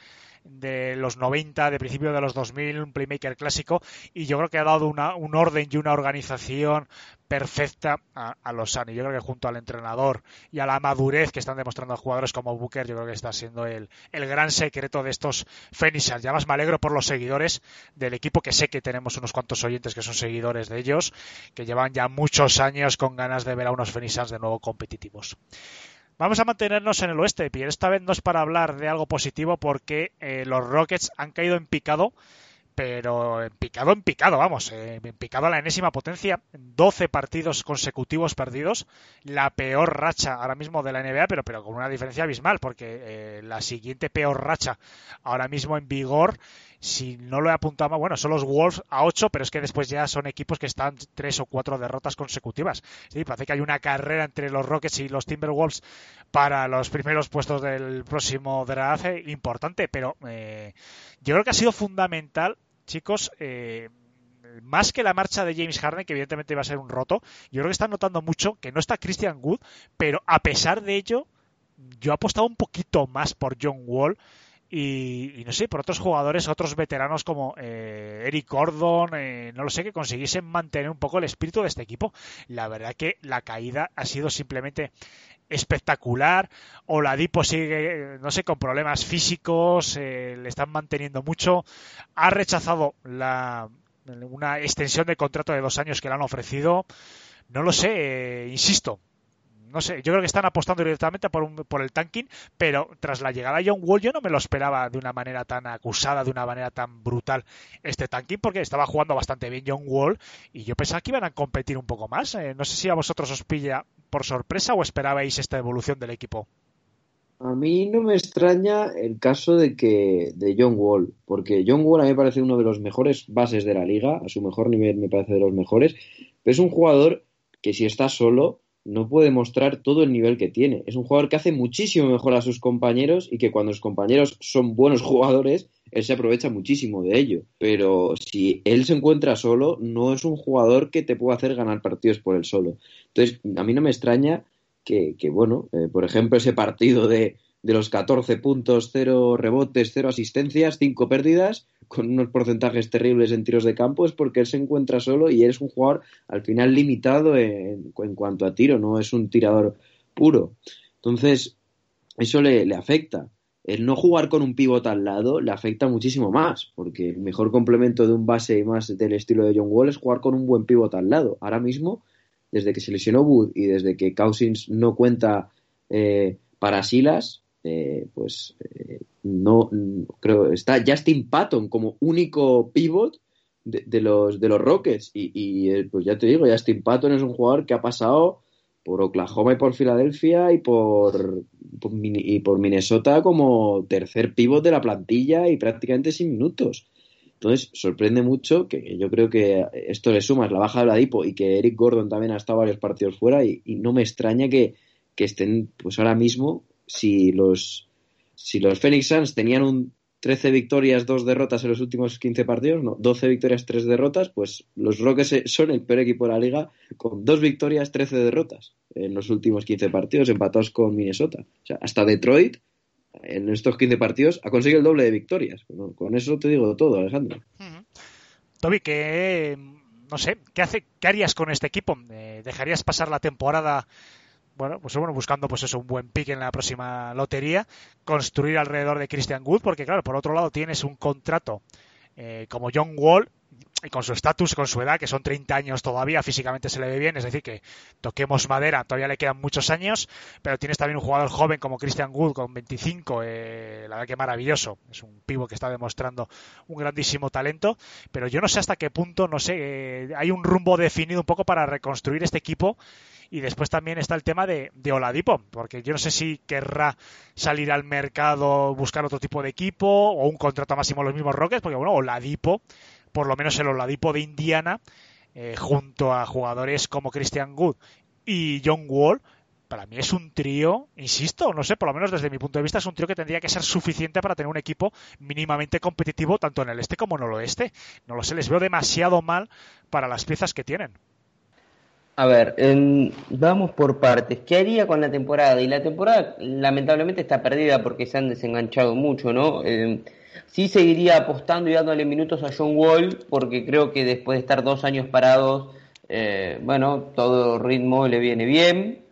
de los 90, de principio de los 2000, un playmaker clásico, y yo creo que ha dado una, un orden y una organización perfecta a, a los Suns. Yo creo que junto al entrenador y a la madurez que están demostrando jugadores como Booker, yo creo que está siendo el, el gran secreto de estos Phoenixers. Ya más me alegro por los seguidores del equipo, que sé que tenemos unos cuantos oyentes que son seguidores de ellos, que llevan ya muchos años con ganas de ver a unos Phoenixers de nuevo competitivos. Vamos a mantenernos en el oeste, Pierre. Esta vez no es para hablar de algo positivo porque eh, los Rockets han caído en picado, pero en picado, en picado, vamos, eh, en picado a la enésima potencia. 12 partidos consecutivos perdidos, la peor racha ahora mismo de la NBA, pero, pero con una diferencia abismal, porque eh, la siguiente peor racha ahora mismo en vigor si no lo he apuntado mal, bueno, son los Wolves a 8, pero es que después ya son equipos que están tres o cuatro derrotas consecutivas. Sí, parece que hay una carrera entre los Rockets y los Timberwolves para los primeros puestos del próximo draft eh, importante, pero eh, yo creo que ha sido fundamental, chicos, eh, más que la marcha de James Harden, que evidentemente va a ser un roto, yo creo que están notando mucho que no está Christian Wood, pero a pesar de ello, yo he apostado un poquito más por John Wall y, y, no sé, por otros jugadores, otros veteranos como eh, Eric Gordon, eh, no lo sé, que consiguiesen mantener un poco el espíritu de este equipo. La verdad que la caída ha sido simplemente espectacular. Oladipo sigue, no sé, con problemas físicos, eh, le están manteniendo mucho. Ha rechazado la, una extensión de contrato de dos años que le han ofrecido. No lo sé, eh, insisto, no sé, yo creo que están apostando directamente por, el tanking, pero tras la llegada de John Wall yo no me lo esperaba de una manera tan acusada, de una manera tan brutal este tanking, porque estaba jugando bastante bien John Wall y yo pensaba que iban a competir un poco más. Eh, no sé si a vosotros os pilla por sorpresa o esperabais esta evolución del equipo. A mí no me extraña el caso de que de John Wall, porque John Wall a mí me parece uno de los mejores bases de la liga, a su mejor nivel me parece de los mejores, pero es un jugador que si está solo no puede mostrar todo el nivel que tiene. Es un jugador que hace muchísimo mejor a sus compañeros y que cuando los compañeros son buenos jugadores, él se aprovecha muchísimo de ello. Pero si él se encuentra solo, no es un jugador que te pueda hacer ganar partidos por él solo. Entonces, a mí no me extraña que, que bueno, eh, por ejemplo, ese partido de, de los 14 puntos, 0 rebotes, 0 asistencias, 5 pérdidas, con unos porcentajes terribles en tiros de campo, es porque él se encuentra solo y es un jugador al final limitado en, en cuanto a tiro, no es un tirador puro. Entonces, eso le, le, afecta. El no jugar con un pivot al lado le afecta muchísimo más, porque el mejor complemento de un base y más del estilo de John Wall es jugar con un buen pivot al lado. Ahora mismo, desde que se lesionó Wood y desde que Cousins no cuenta eh, para Silas, eh, pues eh, no creo está Justin Patton como único pivot de, los de los Rockets y, y, eh, pues ya te digo Justin Patton es un jugador que ha pasado por Oklahoma y por Filadelfia y por, y por Minnesota como tercer pivot de la plantilla y prácticamente sin minutos. Entonces, sorprende mucho que yo creo que esto le sumas la baja de la Dipo y que Eric Gordon también ha estado varios partidos fuera y, no me extraña que, que, estén, pues ahora mismo, si los, si los Phoenix Suns tenían un 13 victorias, 2 derrotas en los últimos 15 partidos, no, 12 victorias, 3 derrotas, pues los Rockets son el peor equipo de la liga con 2 victorias, 13 derrotas en los últimos 15 partidos, empatados con Minnesota. O sea, hasta Detroit en estos 15 partidos ha conseguido el doble de victorias. Con, eso te digo todo, Alejandro. Toby, que no sé, ¿qué, hace, ¿qué harías con este equipo? Eh, ¿Dejarías pasar la temporada bueno, pues bueno, buscando pues eso, un buen pick en la próxima lotería, construir alrededor de Christian Wood, porque claro, por otro lado tienes un contrato eh, como John Wall, y con su estatus, con su edad, que son 30 años todavía, físicamente se le ve bien, es decir, que toquemos madera, todavía le quedan muchos años, pero tienes también un jugador joven como Christian Wood con 25, eh, la verdad que maravilloso, es un pivo que está demostrando un grandísimo talento, pero yo no sé hasta qué punto, no sé, eh, hay un rumbo definido un poco para reconstruir este equipo y después también está el tema de, de, Oladipo, porque yo no sé si querrá salir al mercado, buscar otro tipo de equipo o un contrato máximo los mismos Rockets, porque bueno, Oladipo por lo menos el Oladipo de Indiana, eh, junto a jugadores como Christian Wood y John Wall, para mí es un trío, insisto, no sé, por lo menos desde mi punto de vista es un trío que tendría que ser suficiente para tener un equipo mínimamente competitivo tanto en el este como en el oeste. No lo sé, les veo demasiado mal para las piezas que tienen. A ver, vamos por partes. ¿Qué haría con la temporada? Y la temporada lamentablemente está perdida porque se han desenganchado mucho, ¿no? Sí seguiría apostando y dándole minutos a John Wall, porque creo que después de estar dos años parados, eh, bueno, todo ritmo le viene bien.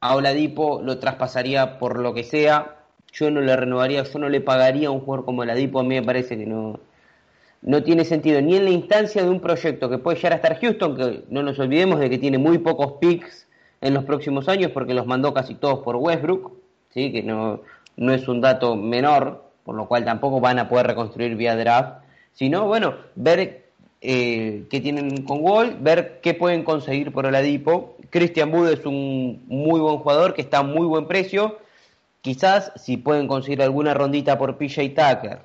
A Oladipo lo traspasaría por lo que sea. Yo no le renovaría, yo no le pagaría a un jugador como Oladipo. A mí me parece que no, no tiene sentido ni en la instancia de un proyecto que puede llegar a estar Houston, que no nos olvidemos de que tiene muy pocos picks en los próximos años porque los mandó casi todos por Westbrook, ¿sí? que no, no es un dato menor por lo cual tampoco van a poder reconstruir vía draft, sino, bueno, ver eh, qué tienen con Wall, ver qué pueden conseguir por Oladipo. Christian Wood es un muy buen jugador que está a muy buen precio. Quizás si pueden conseguir alguna rondita por PJ Tucker,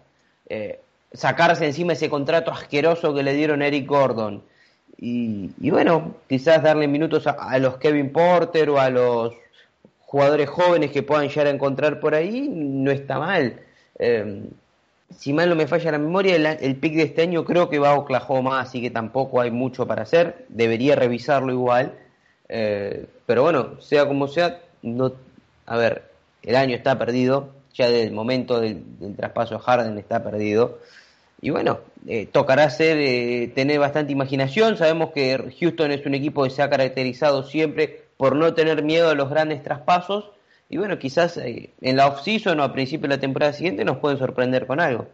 eh, sacarse encima ese contrato asqueroso que le dieron Eric Gordon. Y, bueno, quizás darle minutos a, los Kevin Porter o a los jugadores jóvenes que puedan llegar a encontrar por ahí, no está mal. Eh, si mal no me falla la memoria, el, pick de este año creo que va a Oklahoma, así que tampoco hay mucho para hacer. Debería revisarlo igual. Eh, pero bueno, sea como sea, no, a ver, el año está perdido. Ya desde el momento del, traspaso a Harden está perdido. Y bueno, eh, tocará ser, tener bastante imaginación. Sabemos que Houston es un equipo que se ha caracterizado siempre por no tener miedo a los grandes traspasos y bueno, quizás eh, en la off-season o a principio de la temporada siguiente nos pueden sorprender con algo.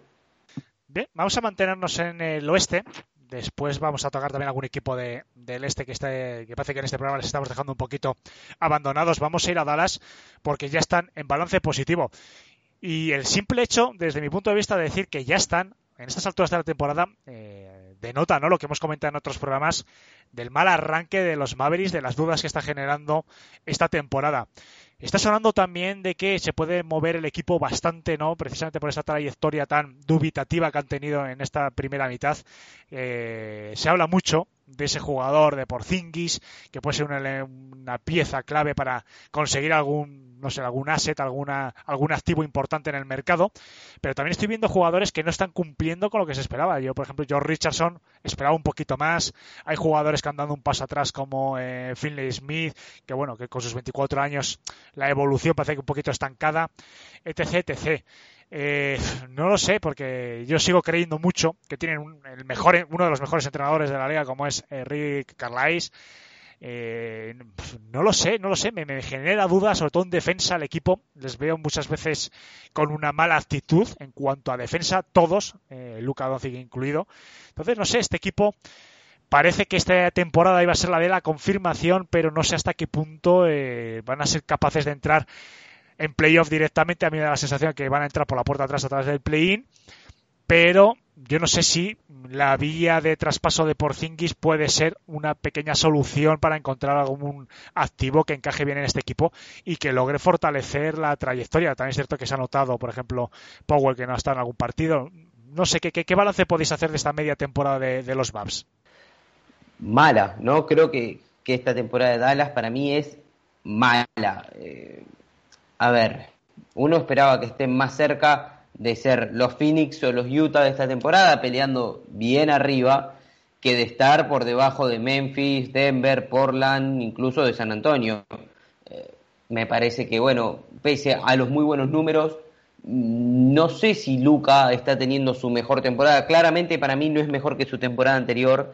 Bien, vamos a mantenernos en el oeste. Después vamos a tocar también algún equipo de, del este que, está, que parece que en este programa les estamos dejando un poquito abandonados. Vamos a ir a Dallas porque ya están en balance positivo. Y el simple hecho, desde mi punto de vista, de decir que ya están en estas alturas de la temporada, eh, denota ¿no? lo que hemos comentado en otros programas del mal arranque de los Mavericks, de las dudas que está generando esta temporada. Está sonando también de que se puede mover el equipo bastante, ¿no? Precisamente por esa trayectoria tan dubitativa que han tenido en esta primera mitad. Eh, se habla mucho de ese jugador de Porzingis, que puede ser una, pieza clave para conseguir algún, no sé, algún asset, alguna, algún activo importante en el mercado. Pero también estoy viendo jugadores que no están cumpliendo con lo que se esperaba. Yo, por ejemplo, George Richardson esperaba un poquito más. Hay jugadores que han dado un paso atrás como eh, Finley Smith, que bueno, que con sus 24 años la evolución parece que un poquito estancada, etc, etc. Eh, no lo sé, porque yo sigo creyendo mucho que tienen el mejor, uno de los mejores entrenadores de la liga, como es eh, Rick Carlisle. Eh, no lo sé, no lo sé, me, genera dudas, sobre todo en defensa, el equipo les veo muchas veces con una mala actitud en cuanto a defensa, todos, eh, Luca Doncic incluido. Entonces, no sé, este equipo parece que esta temporada iba a ser la de la confirmación, pero no sé hasta qué punto van a ser capaces de entrar en playoff directamente. A mí me da la sensación que van a entrar por la puerta atrás a través del play-in. Pero yo no sé si la vía de traspaso de Porzingis puede ser una pequeña solución para encontrar algún activo que encaje bien en este equipo y que logre fortalecer la trayectoria. También es cierto que se ha notado, por ejemplo, Powell que no estado en algún partido. No sé, ¿qué, qué, balance podéis hacer de esta media temporada de, los Babs? Mala, ¿no? Creo que, que, esta temporada de Dallas para mí es mala. Eh, a ver, uno esperaba que estén más cerca de ser los Phoenix o los Utah de esta temporada, peleando bien arriba, que de estar por debajo de Memphis, Denver, Portland, incluso de San Antonio. Eh, me parece que, bueno, pese a los muy buenos números, no sé si Luca está teniendo su mejor temporada. Claramente para mí no es mejor que su temporada anterior.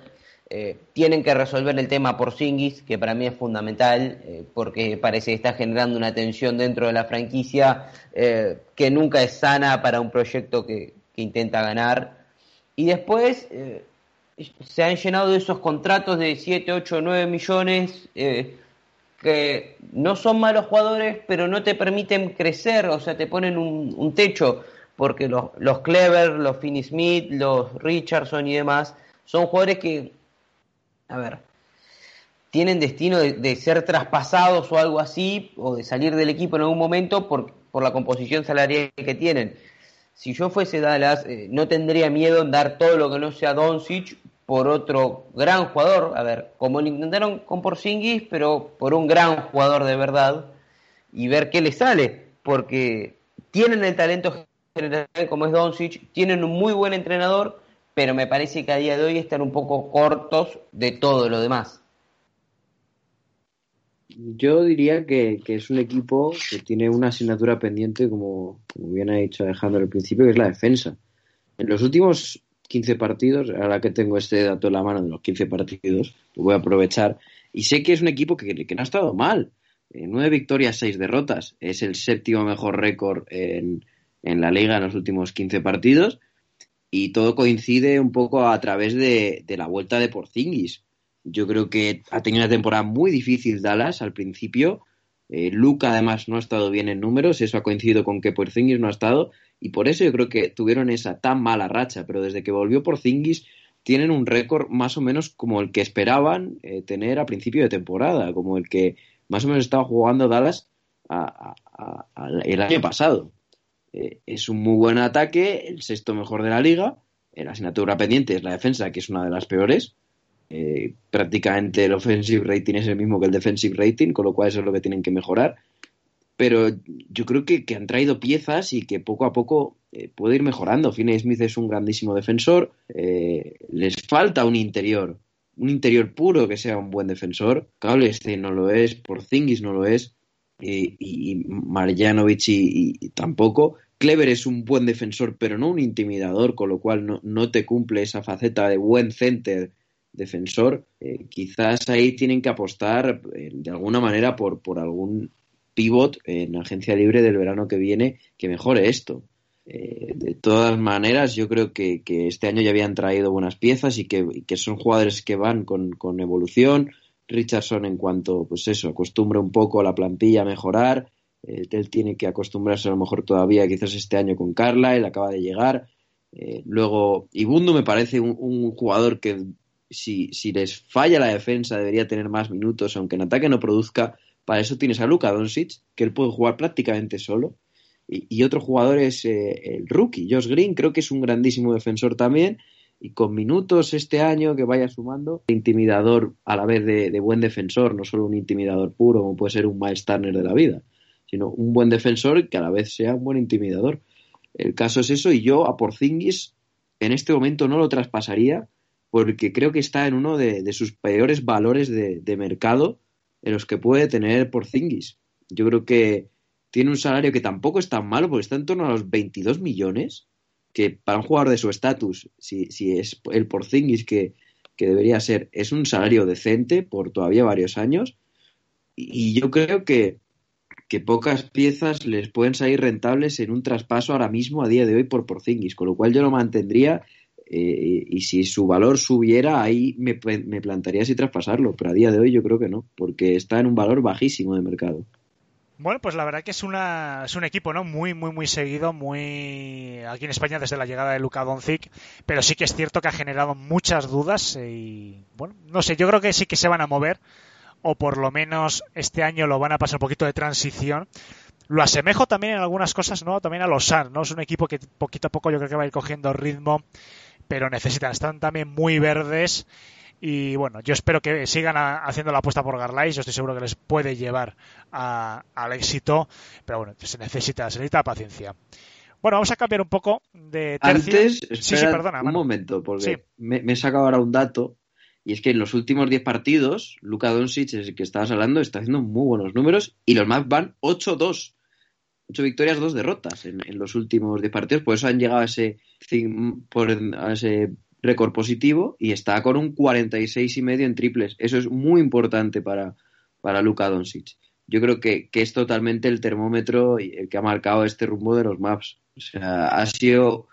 Eh, tienen que resolver el tema por Singis, que para mí es fundamental, eh, porque parece que está generando una tensión dentro de la franquicia eh, que nunca es sana para un proyecto que, intenta ganar. Y después eh, se han llenado de esos contratos de 7, 8, 9 millones que no son malos jugadores, pero no te permiten crecer, o sea, te ponen un, un techo, porque los, los Clever, los Finney Smith, los Richardson y demás, son jugadores que, a ver, tienen destino de, ser traspasados o algo así, o de salir del equipo en algún momento por, por la composición salarial que tienen. Si yo fuese Dallas, eh, no tendría miedo en dar todo lo que no sea Doncic por otro gran jugador, a ver, como lo intentaron con Porzingis, pero por un gran jugador de verdad y ver qué le sale, porque tienen el talento general como es Doncic, tienen un muy buen entrenador, pero me parece que a día de hoy están un poco cortos de todo lo demás. Yo diría que, que, es un equipo que tiene una asignatura pendiente, como, como bien ha dicho Alejandro al principio, que es la defensa. En los últimos 15 partidos, ahora que tengo este dato en la mano de los 15 partidos, lo voy a aprovechar. Y sé que es un equipo que, que no ha estado mal. Eh, nueve victorias, seis derrotas. Es el séptimo mejor récord en, en, la liga en los últimos 15 partidos. Y todo coincide un poco a través de, la vuelta de Porzingis. Yo creo que ha tenido una temporada muy difícil Dallas al principio. Eh, Luca además no ha estado bien en números, eso ha coincidido con que Porzingis no ha estado y por eso yo creo que tuvieron esa tan mala racha, pero desde que volvió Porzingis tienen un récord más o menos como el que esperaban eh, tener a principio de temporada, como el que más o menos estaba jugando Dallas a, a, el año pasado. Eh, es un muy buen ataque, el sexto mejor de la liga, la asignatura pendiente es la defensa, que es una de las peores, eh, prácticamente el offensive rating es el mismo que el defensive rating, con lo cual eso es lo que tienen que mejorar. Pero yo creo que, que han traído piezas y que poco a poco eh, puede ir mejorando. Finney Smith es un grandísimo defensor. Les falta un interior, un interior puro que sea un buen defensor. Cablestein no lo es, Porzingis no lo es, y, y Marjanovic y, tampoco. Clever es un buen defensor, pero no un intimidador, con lo cual no, no te cumple esa faceta de buen center defensor, eh, quizás ahí tienen que apostar eh, de alguna manera por, por algún pivot en agencia libre del verano que viene que mejore esto. Eh, de todas maneras, yo creo que, que, este año ya habían traído buenas piezas y que, que son jugadores que van con, con, evolución. Richardson, en cuanto, pues eso, acostumbra un poco la plantilla a mejorar. Eh, él tiene que acostumbrarse a lo mejor todavía, quizás este año con Carla, él acaba de llegar. Eh, luego, Ibundu me parece un, un jugador que si, si, les falla la defensa debería tener más minutos, aunque en ataque no produzca. Para eso tienes a Luka Doncic, que él puede jugar prácticamente solo. Y, y otro jugador es eh, el rookie, Josh Green, creo que es un grandísimo defensor también. Y con minutos este año que vaya sumando, intimidador a la vez de, buen defensor, no solo un intimidador puro como puede ser un Miles Turner de la vida, sino un buen defensor que a la vez sea un buen intimidador. El caso es eso, y yo a Porzingis en este momento no lo traspasaría, porque creo que está en uno de, de sus peores valores de, de, mercado en los que puede tener Porzingis. Yo creo que tiene un salario que tampoco es tan malo, porque está en torno a los 22 millones, que para un jugador de su estatus, si, si, es el Porzingis que, que debería ser, es un salario decente por todavía varios años. Y, yo creo que, que pocas piezas les pueden salir rentables en un traspaso ahora mismo, a día de hoy, por Porzingis, con lo cual yo lo mantendría eh, y si su valor subiera, ahí me, me, si traspasarlo, pero a día de hoy yo creo que no, porque está en un valor bajísimo de mercado. Bueno, pues la verdad que es una es un equipo, ¿no? Muy muy muy seguido, muy aquí en España desde la llegada de Luka Doncic, pero sí que es cierto que ha generado muchas dudas y bueno, no sé, yo creo que sí que se van a mover o por lo menos este año lo van a pasar un poquito de transición. Lo asemejo también en algunas cosas, ¿no? También a los Suns, ¿no? Es un equipo que poquito a poco yo creo que va a ir cogiendo ritmo, pero necesitan, están también muy verdes y bueno, yo espero que sigan haciendo la apuesta por Garlais. Yo estoy seguro que les puede llevar al éxito. Pero bueno, se necesita, se necesita paciencia. Bueno, vamos a cambiar un poco de tercio. Antes, sí, sí, perdona, un momento, porque me, he sacado ahora un dato. Y es que en los últimos 10 partidos, Luka Doncic, el que estabas hablando, está haciendo muy buenos números. Y los Maps van 8-2. 8 victorias, 2 derrotas en, los últimos 10 partidos. Por eso han llegado a ese, por, a ese récord positivo y está con un 46 y medio en triples. Eso es muy importante para, para Luka Doncic. Yo creo que, es totalmente el termómetro el que ha marcado este rumbo de los maps. O sea, ha sido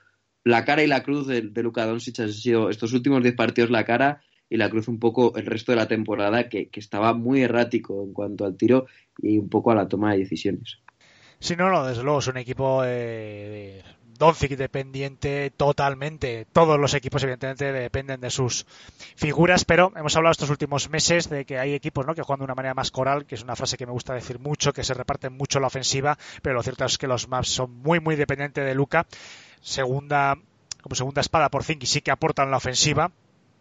la cara y la cruz de, de Luka Doncic, han sido estos últimos 10 partidos la cara y la cruz un poco el resto de la temporada que, que estaba muy errático en cuanto al tiro y un poco a la toma de decisiones. Sí, no, no, desde luego es un equipo eh, Doncic dependiente totalmente. Todos los equipos, evidentemente, dependen de sus figuras, pero hemos hablado estos últimos meses de que hay equipos ¿no? que juegan de una manera más coral, que es una frase que me gusta decir mucho, que se reparten mucho la ofensiva, pero lo cierto es que los maps son muy, muy dependientes de Luca. Segunda, como segunda espada por y sí que aportan la ofensiva,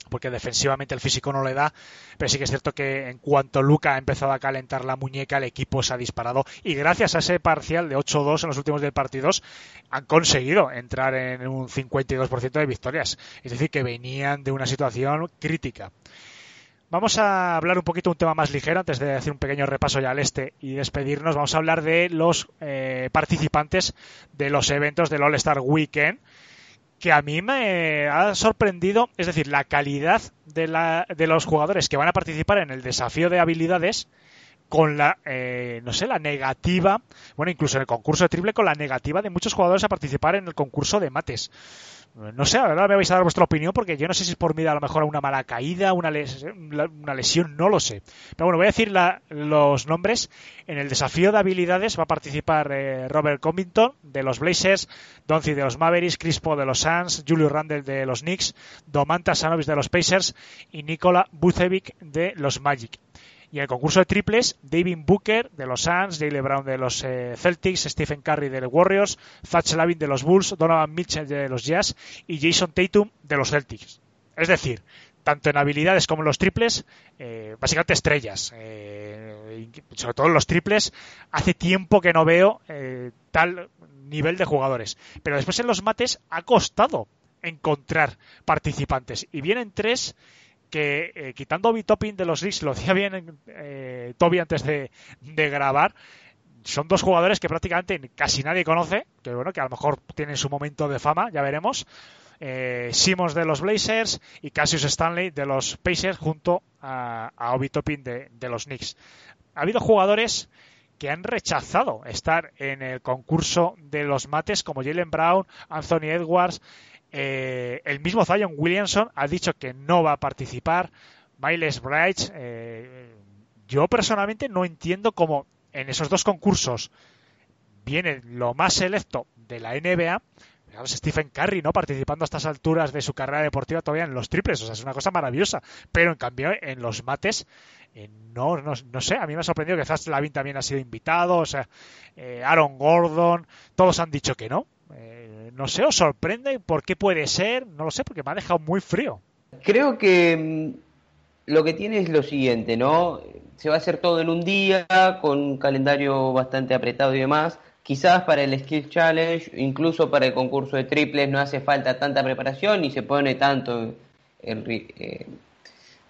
porque defensivamente el físico no le da, pero sí que es cierto que en cuanto Luca ha empezado a calentar la muñeca, el equipo se ha disparado y gracias a ese parcial de 8-2 en los últimos 10 partidos han conseguido entrar en un 52% de victorias, es decir, que venían de una situación crítica. Vamos a hablar un poquito de un tema más ligero antes de hacer un pequeño repaso ya al este y despedirnos. Vamos a hablar de los eh, participantes de los eventos del All Star Weekend que a mí me ha sorprendido, es decir, la calidad de, la, de los jugadores que van a participar en el desafío de habilidades con la, eh, no sé, la negativa, bueno, incluso en el concurso de triple, con la negativa de muchos jugadores a participar en el concurso de mates. No sé, ahora me vais a dar vuestra opinión porque yo no sé si es por miedo a lo mejor una mala caída, una, lesión, no lo sé. Pero bueno, voy a decir los nombres. En el desafío de habilidades va a participar eh, Robert Covington de los Blazers, Donzi de los Mavericks, Crispo de los Suns, Julio Randle de los Knicks, Domantas Sanovis de los Pacers y Nikola Bucevic de los Magic. Y en el concurso de triples, David Booker de los Suns, Jalen Brown de los eh, Celtics, Stephen Curry de los Warriors, Zach Lavin de los Bulls, Donovan Mitchell de los Jazz y Jason Tatum de los Celtics. Es decir, tanto en habilidades como en los triples, eh, básicamente estrellas. Eh, sobre todo en los triples, hace tiempo que no veo tal nivel de jugadores. Pero después en los mates ha costado encontrar participantes. Y vienen tres que eh, quitando Obi Topping de los Knicks, lo decía bien eh, Toby antes de, grabar, son dos jugadores que prácticamente casi nadie conoce, que bueno, que a lo mejor tienen su momento de fama, ya veremos. Eh, Simmons de los Blazers y Cassius Stanley de los Pacers junto a, Obi Topping de, de, los Knicks. Ha habido jugadores que han rechazado estar en el concurso de los mates como Jalen Brown, Anthony Edwards, eh, el mismo Zion Williamson ha dicho que no va a participar. Miles Bright, eh, yo personalmente no entiendo cómo en esos dos concursos viene lo más selecto de la NBA. Stephen Curry, ¿no? Participando a estas alturas de su carrera deportiva todavía en los triples. O sea, es una cosa maravillosa. Pero en cambio, en los mates, eh, no, no, sé. A mí me ha sorprendido que Zach Lavin también ha sido invitado. O sea, Aaron Gordon. Todos han dicho que no. Eh, no sé, ¿os sorprende? ¿Por qué puede ser? No lo sé, porque me ha dejado muy frío. Creo que mm, lo que tiene es lo siguiente, ¿no? Se va a hacer todo en un día, con un calendario bastante apretado y demás. Quizás para el Skill Challenge, incluso para el concurso de triples, no hace falta tanta preparación ni se pone tanto en, eh,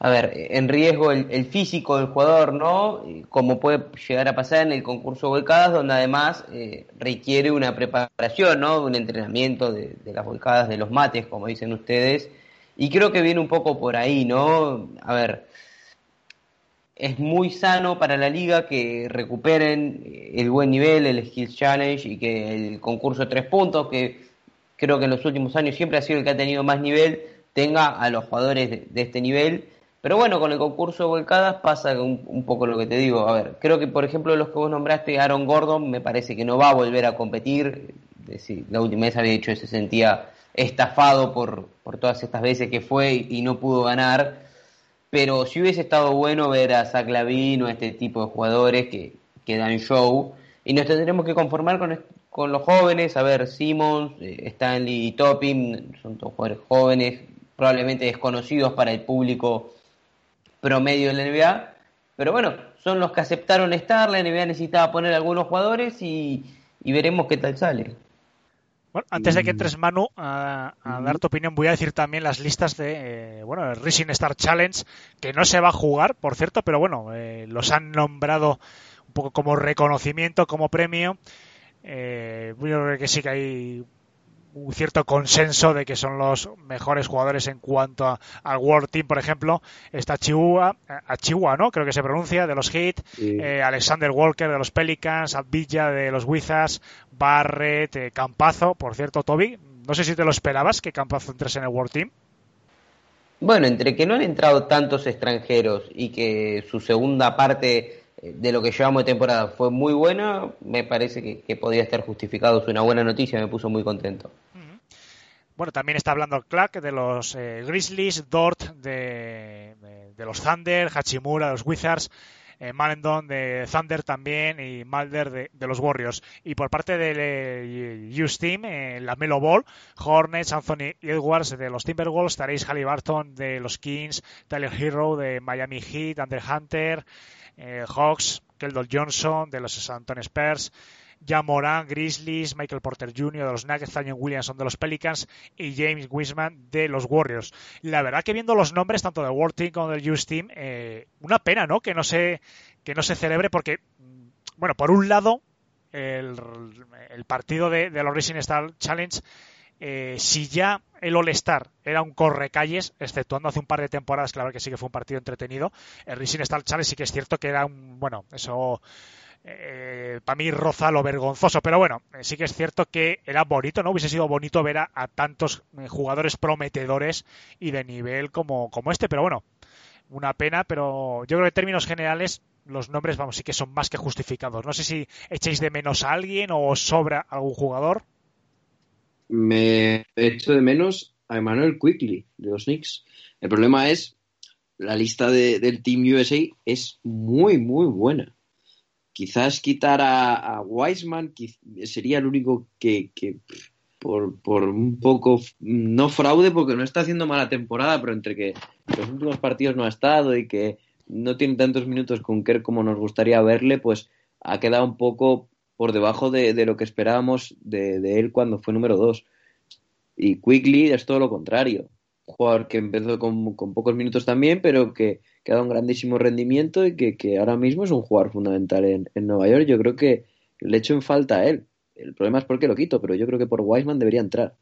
a ver, en riesgo el, físico del jugador, ¿no? Como puede llegar a pasar en el concurso volcadas, donde además eh, requiere una preparación, ¿no? Un entrenamiento de, las volcadas, de los mates, como dicen ustedes. Y creo que viene un poco por ahí, ¿no? A ver, es muy sano para la liga que recuperen el buen nivel, el Skills Challenge y que el concurso de tres puntos, que creo que en los últimos años siempre ha sido el que ha tenido más nivel, tenga a los jugadores de este nivel Pero bueno, con el concurso de volcadas pasa un, poco lo que te digo. A ver, creo que por ejemplo los que vos nombraste, Aaron Gordon, me parece que no va a volver a competir. Sí, la última vez había dicho que se sentía estafado por, por todas estas veces que fue y, y no pudo ganar. Pero si hubiese estado bueno ver a Zach Lavin o a este tipo de jugadores que, que dan show. Y nos tendremos que conformar con, con los jóvenes. A ver, Simmons, eh, Stanley y Topping, son todos jugadores jóvenes, probablemente desconocidos para el público promedio de la NBA. Pero bueno, son los que aceptaron estar. La NBA necesitaba poner algunos jugadores y, y veremos qué tal sale. Bueno, antes de que entres, Manu, a, a, dar tu opinión, voy a decir también las listas de, eh, bueno, el Rising Star Challenge, que no se va a jugar, por cierto, pero bueno, eh, los han nombrado un poco como reconocimiento, como premio. Eh, yo creo que sí que hay un cierto consenso de que son los mejores jugadores en cuanto a, al World Team, por ejemplo. Está Chihuahua, Chihuahua ¿no? Creo que se pronuncia, de los Heat, sí. eh, Alexander Walker de los Pelicans, Abdilla de los Wizards, Barrett, eh, Campazo, por cierto, Toby. No sé si te lo esperabas que Campazo entrase en el World Team. Bueno, entre que no han entrado tantos extranjeros y que su segunda parte de lo que llevamos de temporada fue muy buena, me parece que, que podía estar justificado. Es una buena noticia, me puso muy contento. Bueno, también está hablando Clark de los eh, Grizzlies, Dort de, de, de, los Thunder, Hachimura los Wizards, eh, de Thunder también y Mulder de, los Warriors. Y por parte del eh, Use Team, eh, la Melo Ball, Hornets, Anthony Edwards de los Timberwolves, Therese Halliburton de los Kings, Tyler Hero de Miami Heat, Andre Hunter, eh, Hawks, Keldon Johnson de los San Antonio Spurs, Jan Moran, Grizzlies, Michael Porter Jr. de los Nuggets, Zion Williamson de los Pelicans y James Wiseman de los Warriors. La verdad que viendo los nombres tanto del World Team como del Youth Team, eh, una pena, ¿no? Que no se que no se celebre porque, bueno, por un lado el, partido de, de los Racing Star Challenge eh, si ya el All-Star era un correcalles, exceptuando hace un par de temporadas, claro que sí que fue un partido entretenido, el Racing Star Challenge sí que es cierto que era un, bueno, eso eh, para mí roza lo vergonzoso, pero bueno, eh, sí que es cierto que era bonito, ¿no? Hubiese sido bonito ver a, tantos eh, jugadores prometedores y de nivel como, como este, pero bueno, una pena, pero yo creo que en términos generales los nombres, vamos, sí que son más que justificados. No sé si echéis de menos a alguien o os sobra algún jugador me echo de menos a Emmanuel Quickly de los Knicks. El problema es la lista de, del Team USA es muy, muy buena. Quizás quitar a, a sería el único que, por, un poco, no fraude porque no está haciendo mala temporada, pero entre que los últimos partidos no ha estado y que no tiene tantos minutos con Kerr como nos gustaría verle, pues ha quedado un poco por debajo de, lo que esperábamos de, él cuando fue número 2. Y Quickly es todo lo contrario. Jugador que empezó con, con, pocos minutos también, pero que, que ha dado un grandísimo rendimiento y que, que, ahora mismo es un jugador fundamental en, en, Nueva York. Yo creo que le echo en falta a él. El problema es por qué lo quito, pero yo creo que por Wiseman debería entrar.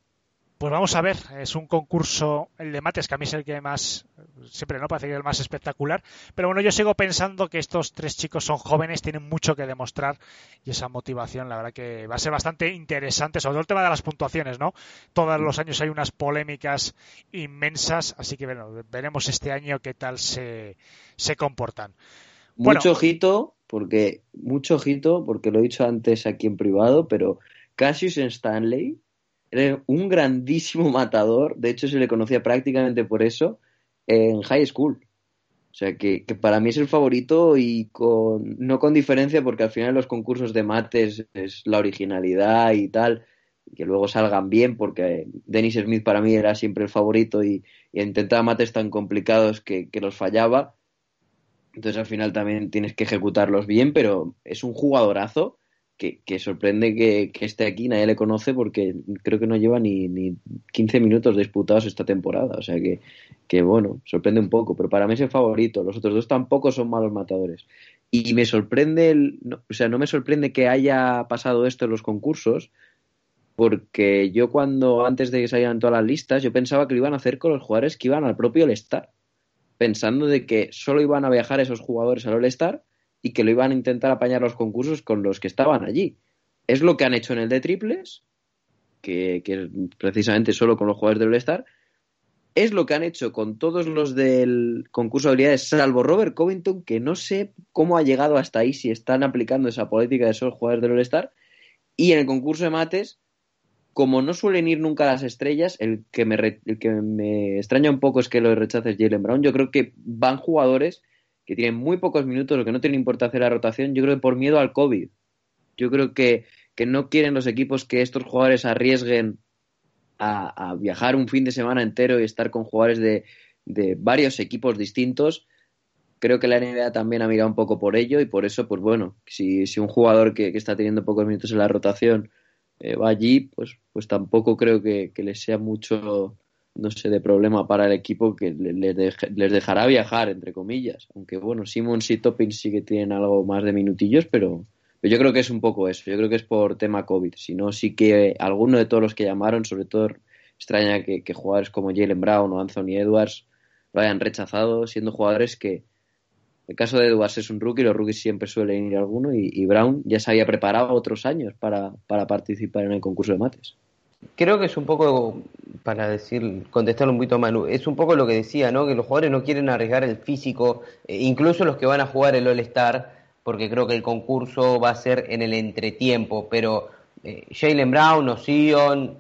Pues vamos a ver, es un concurso, el de mates, que a mí es el que más, siempre no parece que es el más espectacular, pero bueno, yo sigo pensando que estos tres chicos son jóvenes, tienen mucho que demostrar y esa motivación, la verdad que va a ser bastante interesante, sobre todo el tema de las puntuaciones, ¿no? Todos los años hay unas polémicas inmensas, así que bueno, veremos este año qué tal se, se comportan. Mucho ojito, porque, mucho ojito, porque lo he dicho antes aquí en privado, pero Cassius Stanley era un grandísimo matador, de hecho se le conocía prácticamente por eso en high school. O sea que, para mí es el favorito y con, no con diferencia porque al final los concursos de mates es la originalidad y tal, que luego salgan bien porque Dennis Smith para mí era siempre el favorito y, y intentaba mates tan complicados que, que los fallaba. Entonces al final también tienes que ejecutarlos bien, pero es un jugadorazo que, sorprende que, que, esté aquí, nadie le conoce porque creo que no lleva ni, ni 15 minutos disputados esta temporada. O sea que, que, bueno, sorprende un poco, pero para mí es el favorito. Los otros dos tampoco son malos matadores. Y me sorprende, el, no, o sea, no me sorprende que haya pasado esto en los concursos, porque yo cuando, antes de que salieran todas las listas, yo pensaba que lo iban a hacer con los jugadores que iban al propio All-Star, pensando de que solo iban a viajar esos jugadores al All-Star y que lo iban a intentar apañar los concursos con los que estaban allí. Es lo que han hecho en el de triples, que, que precisamente solo con los jugadores del All-Star, es lo que han hecho con todos los del concurso de habilidades, salvo Robert Covington, que no sé cómo ha llegado hasta ahí, si están aplicando esa política de esos jugadores del All-Star. Y en el concurso de mates, como no suelen ir nunca las estrellas, el que me, el que me extraña un poco es que lo rechaces Jalen Brown. Yo creo que van jugadores que tienen muy pocos minutos o que no tienen importancia la rotación, yo creo que por miedo al COVID. Yo creo que, que no quieren los equipos que estos jugadores arriesguen a, viajar un fin de semana entero y estar con jugadores de, de varios equipos distintos creo que la NBA también ha mirado un poco por ello y por eso, pues bueno, si, si un jugador que, está teniendo pocos minutos en la rotación eh, va allí, pues, pues tampoco creo que, que les sea mucho, no sé, de problema para el equipo que les, les dejará viajar, entre comillas. Aunque bueno, Simmons y Toppings sí que tienen algo más de minutillos, pero, yo creo que es un poco eso. Yo creo que es por tema COVID. Si no, sí que alguno de todos los que llamaron, sobre todo extraña que, jugadores como Jalen Brown o Anthony Edwards lo hayan rechazado, siendo jugadores que, el caso de Edwards es un rookie, los rookies siempre suelen ir a alguno y, Brown ya se había preparado otros años para, para, participar en el concurso de mates. Creo que es un poco, para decir, contestarle un poquito a es un poco lo que decía, ¿no? Que los jugadores no quieren arriesgar el físico, eh, incluso los que van a jugar el All-Star, porque creo que el concurso va a ser en el entretiempo, pero eh, Jalen Brown o Sion,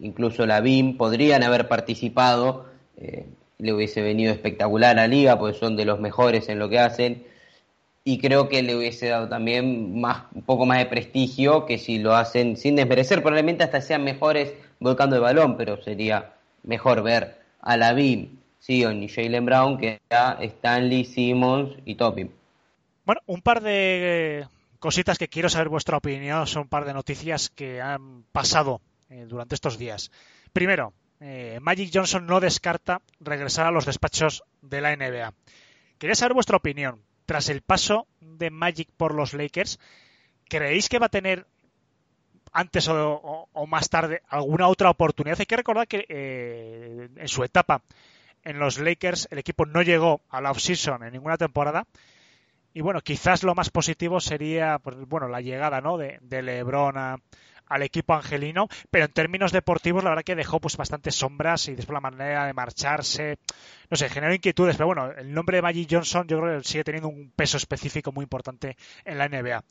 incluso la BIM, podrían haber participado. Eh, le hubiese venido espectacular a Liga, porque son de los mejores en lo que hacen. Y creo que le hubiese dado también más, un poco más de prestigio que si lo hacen sin desmerecer. Probablemente hasta sean mejores volcando el balón, pero sería mejor ver a Lavin, Sion y Jalen Brown que a Stanley, Simmons y Topping. Bueno, un par de cositas que quiero saber vuestra opinión. Son un par de noticias que han pasado eh, durante estos días. Primero, eh, Magic Johnson no descarta regresar a los despachos de la NBA. Quería saber vuestra opinión. Tras el paso de Magic por los Lakers, ¿creéis que va a tener antes o, más tarde alguna otra oportunidad? Hay que recordar que eh, en su etapa en los Lakers el equipo no llegó a la offseason en ninguna temporada. Y bueno, quizás lo más positivo sería pues, bueno, la llegada ¿no? de, de LeBron a, al equipo angelino, pero en términos deportivos la verdad que dejó pues bastantes sombras y después la manera de marcharse, no sé, generó inquietudes, pero bueno, el nombre de Magic Johnson yo creo que sigue teniendo un peso específico muy importante en la NBA.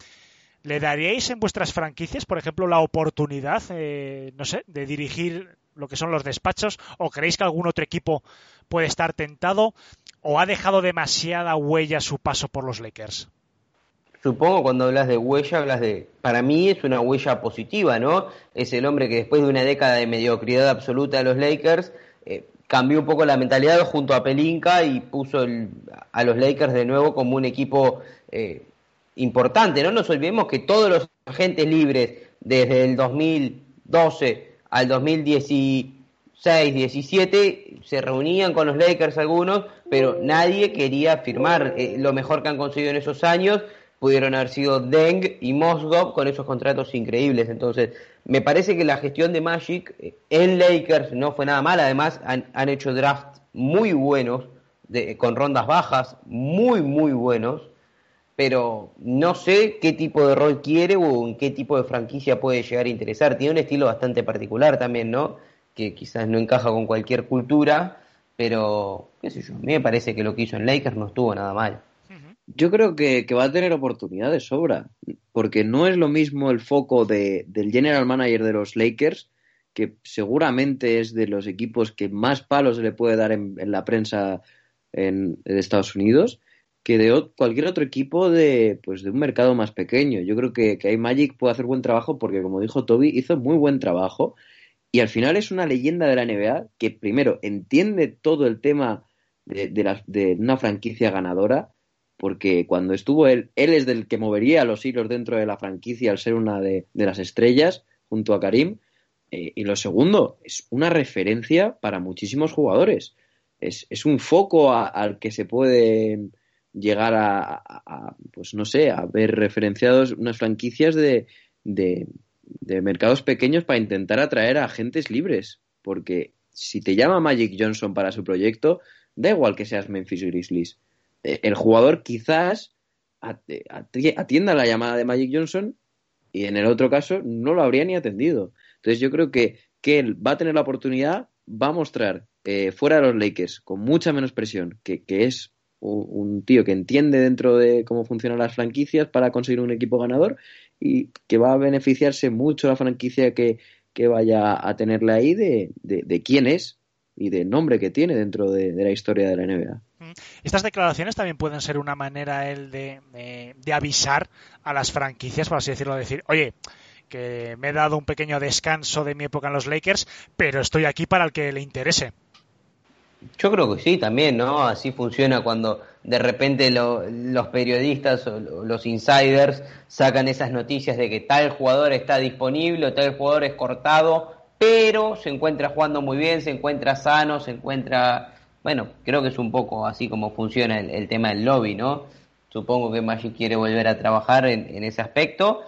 ¿Le daríais en vuestras franquicias, por ejemplo, la oportunidad, eh, no sé, de dirigir lo que son los despachos? ¿O creéis que algún otro equipo puede estar tentado? ¿O ha dejado demasiada huella su paso por los Lakers? Supongo cuando hablas de huella, hablas de, para mí es una huella positiva, ¿no? Es el hombre que después de una década de mediocridad absoluta de los Lakers, eh, cambió un poco la mentalidad junto a Pelinka y puso a los Lakers de nuevo como un equipo eh, importante, ¿no? Nos olvidemos que todos los agentes libres desde el 2012 al 2016, 17 se reunían con los Lakers algunos, pero nadie quería firmar eh, lo mejor que han conseguido en esos años pudieron haber sido Deng y Mosgov con esos contratos increíbles. Entonces, me parece que la gestión de Magic en Lakers no fue nada mal. Además, han, hecho drafts muy buenos, de, con rondas bajas, muy, muy buenos. Pero no sé qué tipo de rol quiere o en qué tipo de franquicia puede llegar a interesar. Tiene un estilo bastante particular también, ¿no? Que quizás no encaja con cualquier cultura, pero qué sé yo, a mí me parece que lo que hizo en Lakers no estuvo nada mal. Yo creo que, va a tener oportunidad de sobra, porque no es lo mismo el foco de, del general manager de los Lakers, que seguramente es de los equipos que más palos se le puede dar en, la prensa en, Estados Unidos, que de cualquier otro equipo de, pues, de un mercado más pequeño. Yo creo que, que Magic puede hacer buen trabajo porque, como dijo Toby, hizo muy buen trabajo y al final es una leyenda de la NBA que, primero, entiende todo el tema de una franquicia ganadora porque cuando estuvo él, él es del que movería los hilos dentro de la franquicia al ser una de, las estrellas junto a Karim. Eh, y lo segundo, es una referencia para muchísimos jugadores. Es, un foco al que se puede llegar a, pues no sé, a ver referenciados unas franquicias de, de, de mercados pequeños para intentar atraer a agentes libres. Porque si te llama Magic Johnson para su proyecto, da igual que seas Memphis Grizzlies el jugador quizás atienda la llamada de Magic Johnson y en el otro caso no lo habría ni atendido. Entonces yo creo que, que él va a tener la oportunidad, va a mostrar eh, fuera de los Lakers, con mucha menos presión, que, que es un, tío que entiende dentro de cómo funcionan las franquicias para conseguir un equipo ganador y que va a beneficiarse mucho la franquicia que, que vaya a tenerle ahí de, de, de quién es y del nombre que tiene dentro de, de la historia de la NBA. Estas declaraciones también pueden ser una manera el de, avisar a las franquicias, por así decirlo, decir, oye, que me he dado un pequeño descanso de mi época en los Lakers, pero estoy aquí para el que le interese. Yo creo que sí, también, ¿no? Así funciona cuando de repente lo, los periodistas o los insiders sacan esas noticias de que tal jugador está disponible o tal jugador es cortado, pero se encuentra jugando muy bien, se encuentra sano, se encuentra... Bueno, creo que es un poco así como funciona el, tema del lobby, ¿no? Supongo que Magic quiere volver a trabajar en, ese aspecto,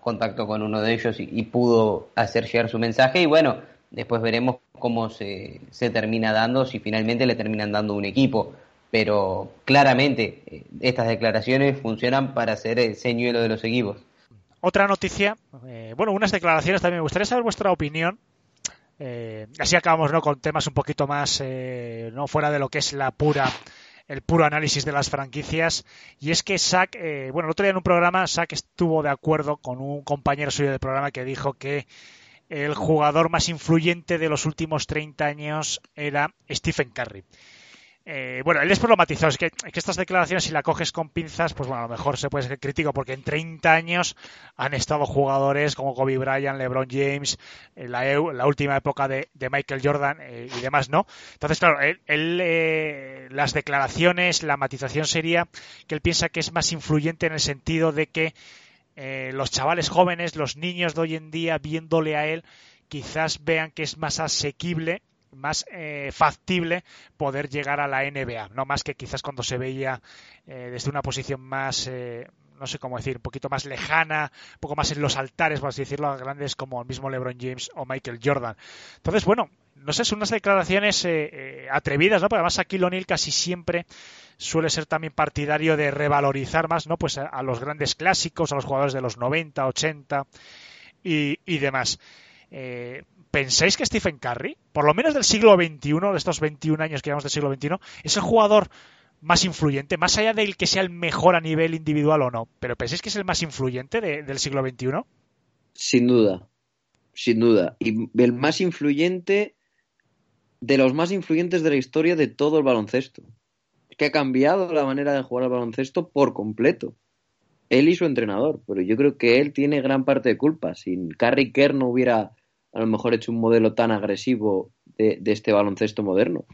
contacto con uno de ellos y, y pudo hacer llegar su mensaje y bueno, después veremos cómo se, se, termina dando, si finalmente le terminan dando un equipo. Pero claramente eh, estas declaraciones funcionan para ser el señuelo de los equipos. Otra noticia, eh, bueno, unas declaraciones también. Me gustaría saber vuestra opinión. Eh, así acabamos ¿no? con temas un poquito más eh, no fuera de lo que es la pura el puro análisis de las franquicias y es que Sack, eh, bueno, el otro día en un programa Sack estuvo de acuerdo con un compañero suyo del programa que dijo que el jugador más influyente de los últimos 30 años era Stephen Curry. Eh, bueno, él después lo matizó, es que, que, estas declaraciones si la coges con pinzas, pues bueno, a lo mejor se puede ser crítico porque en 30 años han estado jugadores como Kobe Bryant, LeBron James, en la, la última época de, de Michael Jordan eh, y demás, ¿no? Entonces, claro, él, él eh, las declaraciones, la matización sería que él piensa que es más influyente en el sentido de que eh, los chavales jóvenes, los niños de hoy en día, viéndole a él, quizás vean que es más asequible, más eh, factible poder llegar a la NBA, no más que quizás cuando se veía eh, desde una posición más, eh, no sé cómo decir, un poquito más lejana, un poco más en los altares, por así decirlo, a grandes como el mismo LeBron James o Michael Jordan. Entonces, bueno, no sé, son unas declaraciones eh, atrevidas, ¿no? Porque además aquí O'Neill casi siempre suele ser también partidario de revalorizar más, ¿no? Pues a, a los grandes clásicos, a los jugadores de los 90, 80 y, y demás. Eh, ¿Pensáis que Stephen Curry, por lo menos del siglo XXI, de estos 21 años que llevamos del siglo XXI, es el jugador más influyente, más allá del que sea el mejor a nivel individual o no, pero pensáis que es el más influyente de, del siglo XXI? Sin duda, sin duda. Y el más influyente de los más influyentes de la historia de todo el baloncesto. Es que ha cambiado la manera de jugar al baloncesto por completo. Él y su entrenador, pero yo creo que él tiene gran parte de culpa. Si Curry Kerr no hubiera a lo mejor hecho un modelo tan agresivo de, este baloncesto moderno.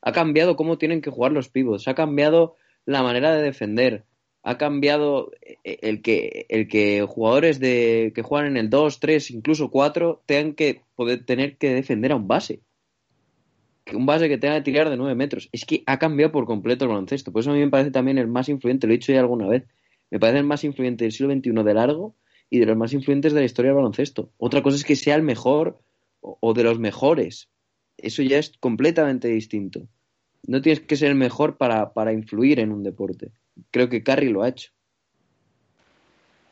Ha cambiado cómo tienen que jugar los pivots, ha cambiado la manera de defender, ha cambiado el que, el que jugadores de, que juegan en el 2, 3, incluso 4 tengan que poder tener que defender a un base. Que un base que tenga que tirar de 9 metros. Es que ha cambiado por completo el baloncesto. Por eso a mí me parece también el más influyente, lo he dicho ya alguna vez. Me parece el más influyente del siglo XXI de largo y de los más influyentes de la historia del baloncesto. Otra cosa es que sea el mejor o de los mejores. Eso ya es completamente distinto. No tienes que ser el mejor para, para influir en un deporte. Creo que Curry lo ha hecho.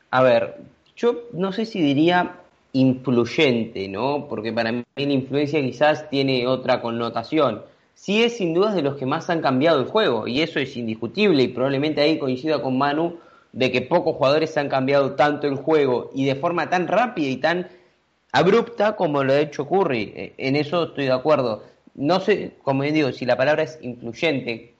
A ver, yo no sé si diría influyente, ¿no? Porque para mí la influencia quizás tiene otra connotación. Sí es sin duda de los que más han cambiado el juego, y eso es indiscutible, y probablemente ahí coincida con Manu de que pocos jugadores han cambiado tanto el juego y de forma tan rápida y tan abrupta como lo ha hecho Curry. En eso estoy de acuerdo. No sé, como digo, si la palabra es influyente,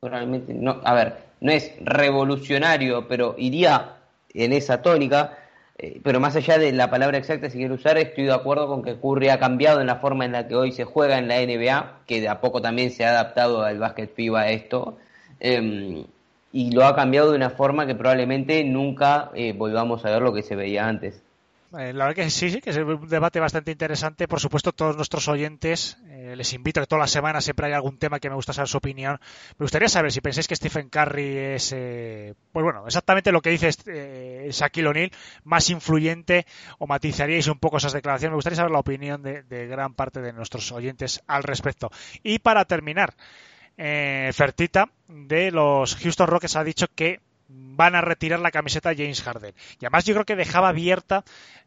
probablemente no, a ver, no es revolucionario, pero iría en esa tónica. Eh, pero más allá de la palabra exacta, si quiero usar, estoy de acuerdo con que Curry ha cambiado en la forma en la que hoy se juega en la NBA, que de a poco también se ha adaptado al básquet FIBA a esto. Eh, y lo ha cambiado de una forma que probablemente nunca eh, volvamos a ver lo que se veía antes. Eh, la verdad que sí, sí, que es un debate bastante interesante. Por supuesto, todos nuestros oyentes, eh, les invito a que todas las semanas siempre hay algún tema que me gusta saber su opinión. Me gustaría saber si pensáis que Stephen Curry es, eh, pues bueno, exactamente lo que dice eh, Shaquille O'Neal, más influyente o matizaríais un poco esas declaraciones. Me gustaría saber la opinión de, de gran parte de nuestros oyentes al respecto. Y para terminar, eh, Fertita de los Houston Rockets ha dicho que van a retirar la camiseta a James Harden. Y además yo creo que dejaba abierta,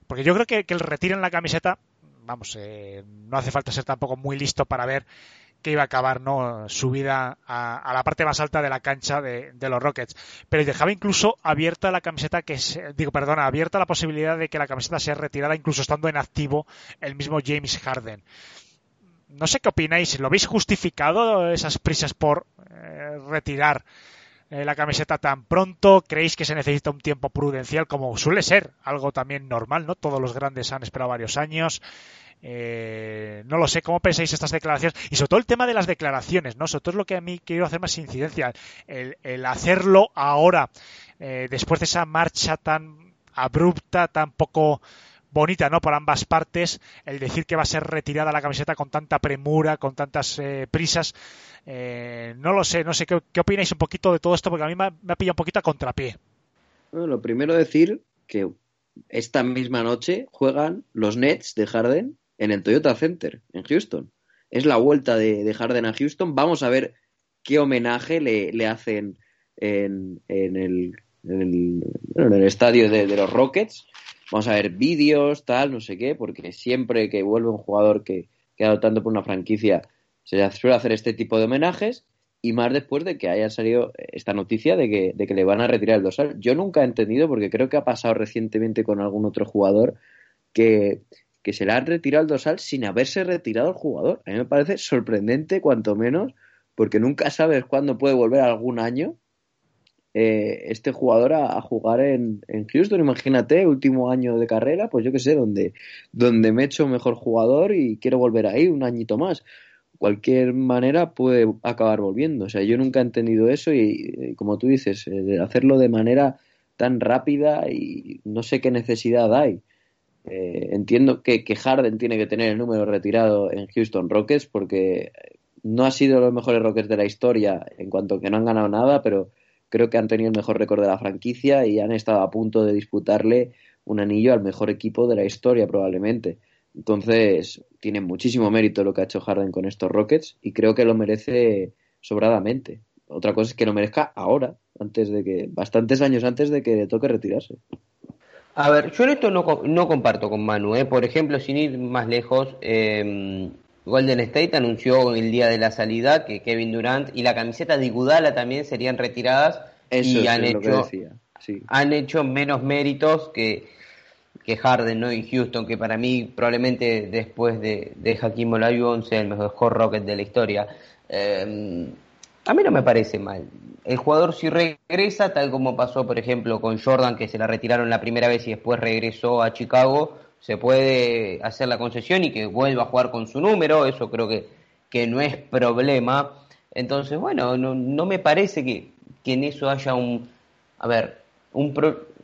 porque yo creo que, que el retiren la camiseta vamos, eh, no hace falta ser tampoco muy listo para ver que iba a acabar ¿no? su vida a, la parte más alta de la cancha de, los Rockets. Pero dejaba incluso abierta la camiseta que digo, perdona, abierta la posibilidad de que la camiseta sea retirada incluso estando en activo el mismo James Harden. No sé qué opináis, ¿lo veis justificado esas prisas por eh, retirar eh, la camiseta tan pronto? ¿Creéis que se necesita un tiempo prudencial como suele ser? Algo también normal, ¿no? Todos los grandes han esperado varios años. Eh, no lo sé, ¿cómo pensáis estas declaraciones? Y sobre todo el tema de las declaraciones, ¿no? Sobre todo es lo que a mí quiero hacer más incidencia. El, hacerlo ahora, eh, después de esa marcha tan abrupta, tan poco bonita, ¿no? Por ambas partes, el decir que va a ser retirada la camiseta con tanta premura, con tantas eh, prisas, no lo sé, no sé ¿qué, ¿qué, opináis un poquito de todo esto, porque a mí me, ha pillado un poquito a contrapié. Bueno, lo primero decir que esta misma noche juegan los Nets de Harden en el Toyota Center, en Houston. Es la vuelta de, Harden a Houston. Vamos a ver qué homenaje le, hacen en, el, en, el, estadio de, los Rockets. Vamos a ver vídeos, tal, no sé qué, porque siempre que vuelve un jugador que, que ha tanto por una franquicia, se suele hacer este tipo de homenajes y más después de que haya salido esta noticia de que, de que le van a retirar el dorsal. Yo nunca he entendido, porque creo que ha pasado recientemente con algún otro jugador, que, que se le ha retirado el dorsal sin haberse retirado el jugador. A mí me parece sorprendente, cuanto menos, porque nunca sabes cuándo puede volver algún año eh, este jugador a, jugar en, Houston. Imagínate, último año de carrera, pues yo qué sé, donde, donde me he hecho mejor jugador y quiero volver ahí un añito más. Cualquier manera puede acabar volviendo. O sea, yo nunca he entendido eso y, como tú dices, eh, hacerlo de manera tan rápida y no sé qué necesidad hay. Eh, entiendo que, que, Harden tiene que tener el número retirado en Houston Rockets porque no ha sido los mejores Rockets de la historia en cuanto que no han ganado nada, pero creo que han tenido el mejor récord de la franquicia y han estado a punto de disputarle un anillo al mejor equipo de la historia probablemente. Entonces, tiene muchísimo mérito lo que ha hecho Harden con estos Rockets y creo que lo merece sobradamente. Otra cosa es que lo merezca ahora, antes de que, bastantes años antes de que le toque retirarse. A ver, yo en esto no, no comparto con Manu. ¿eh? Por ejemplo, sin ir más lejos, eh, Golden State anunció el día de la salida que Kevin Durant y la camiseta de Iguodala también serían retiradas y han, hecho, han hecho menos méritos que, que Harden ¿no? y Houston, que para mí probablemente después de, de Hakim Olajuwon sea el mejor Rocket de la historia. Eh, a mí no me parece mal. El jugador si regresa, tal como pasó por ejemplo con Jordan, que se la retiraron la primera vez y después regresó a Chicago, se puede hacer la concesión y que vuelva a jugar con su número, eso creo que, que no es problema. Entonces, bueno, no, no me parece que, que, en eso haya un, a ver, un,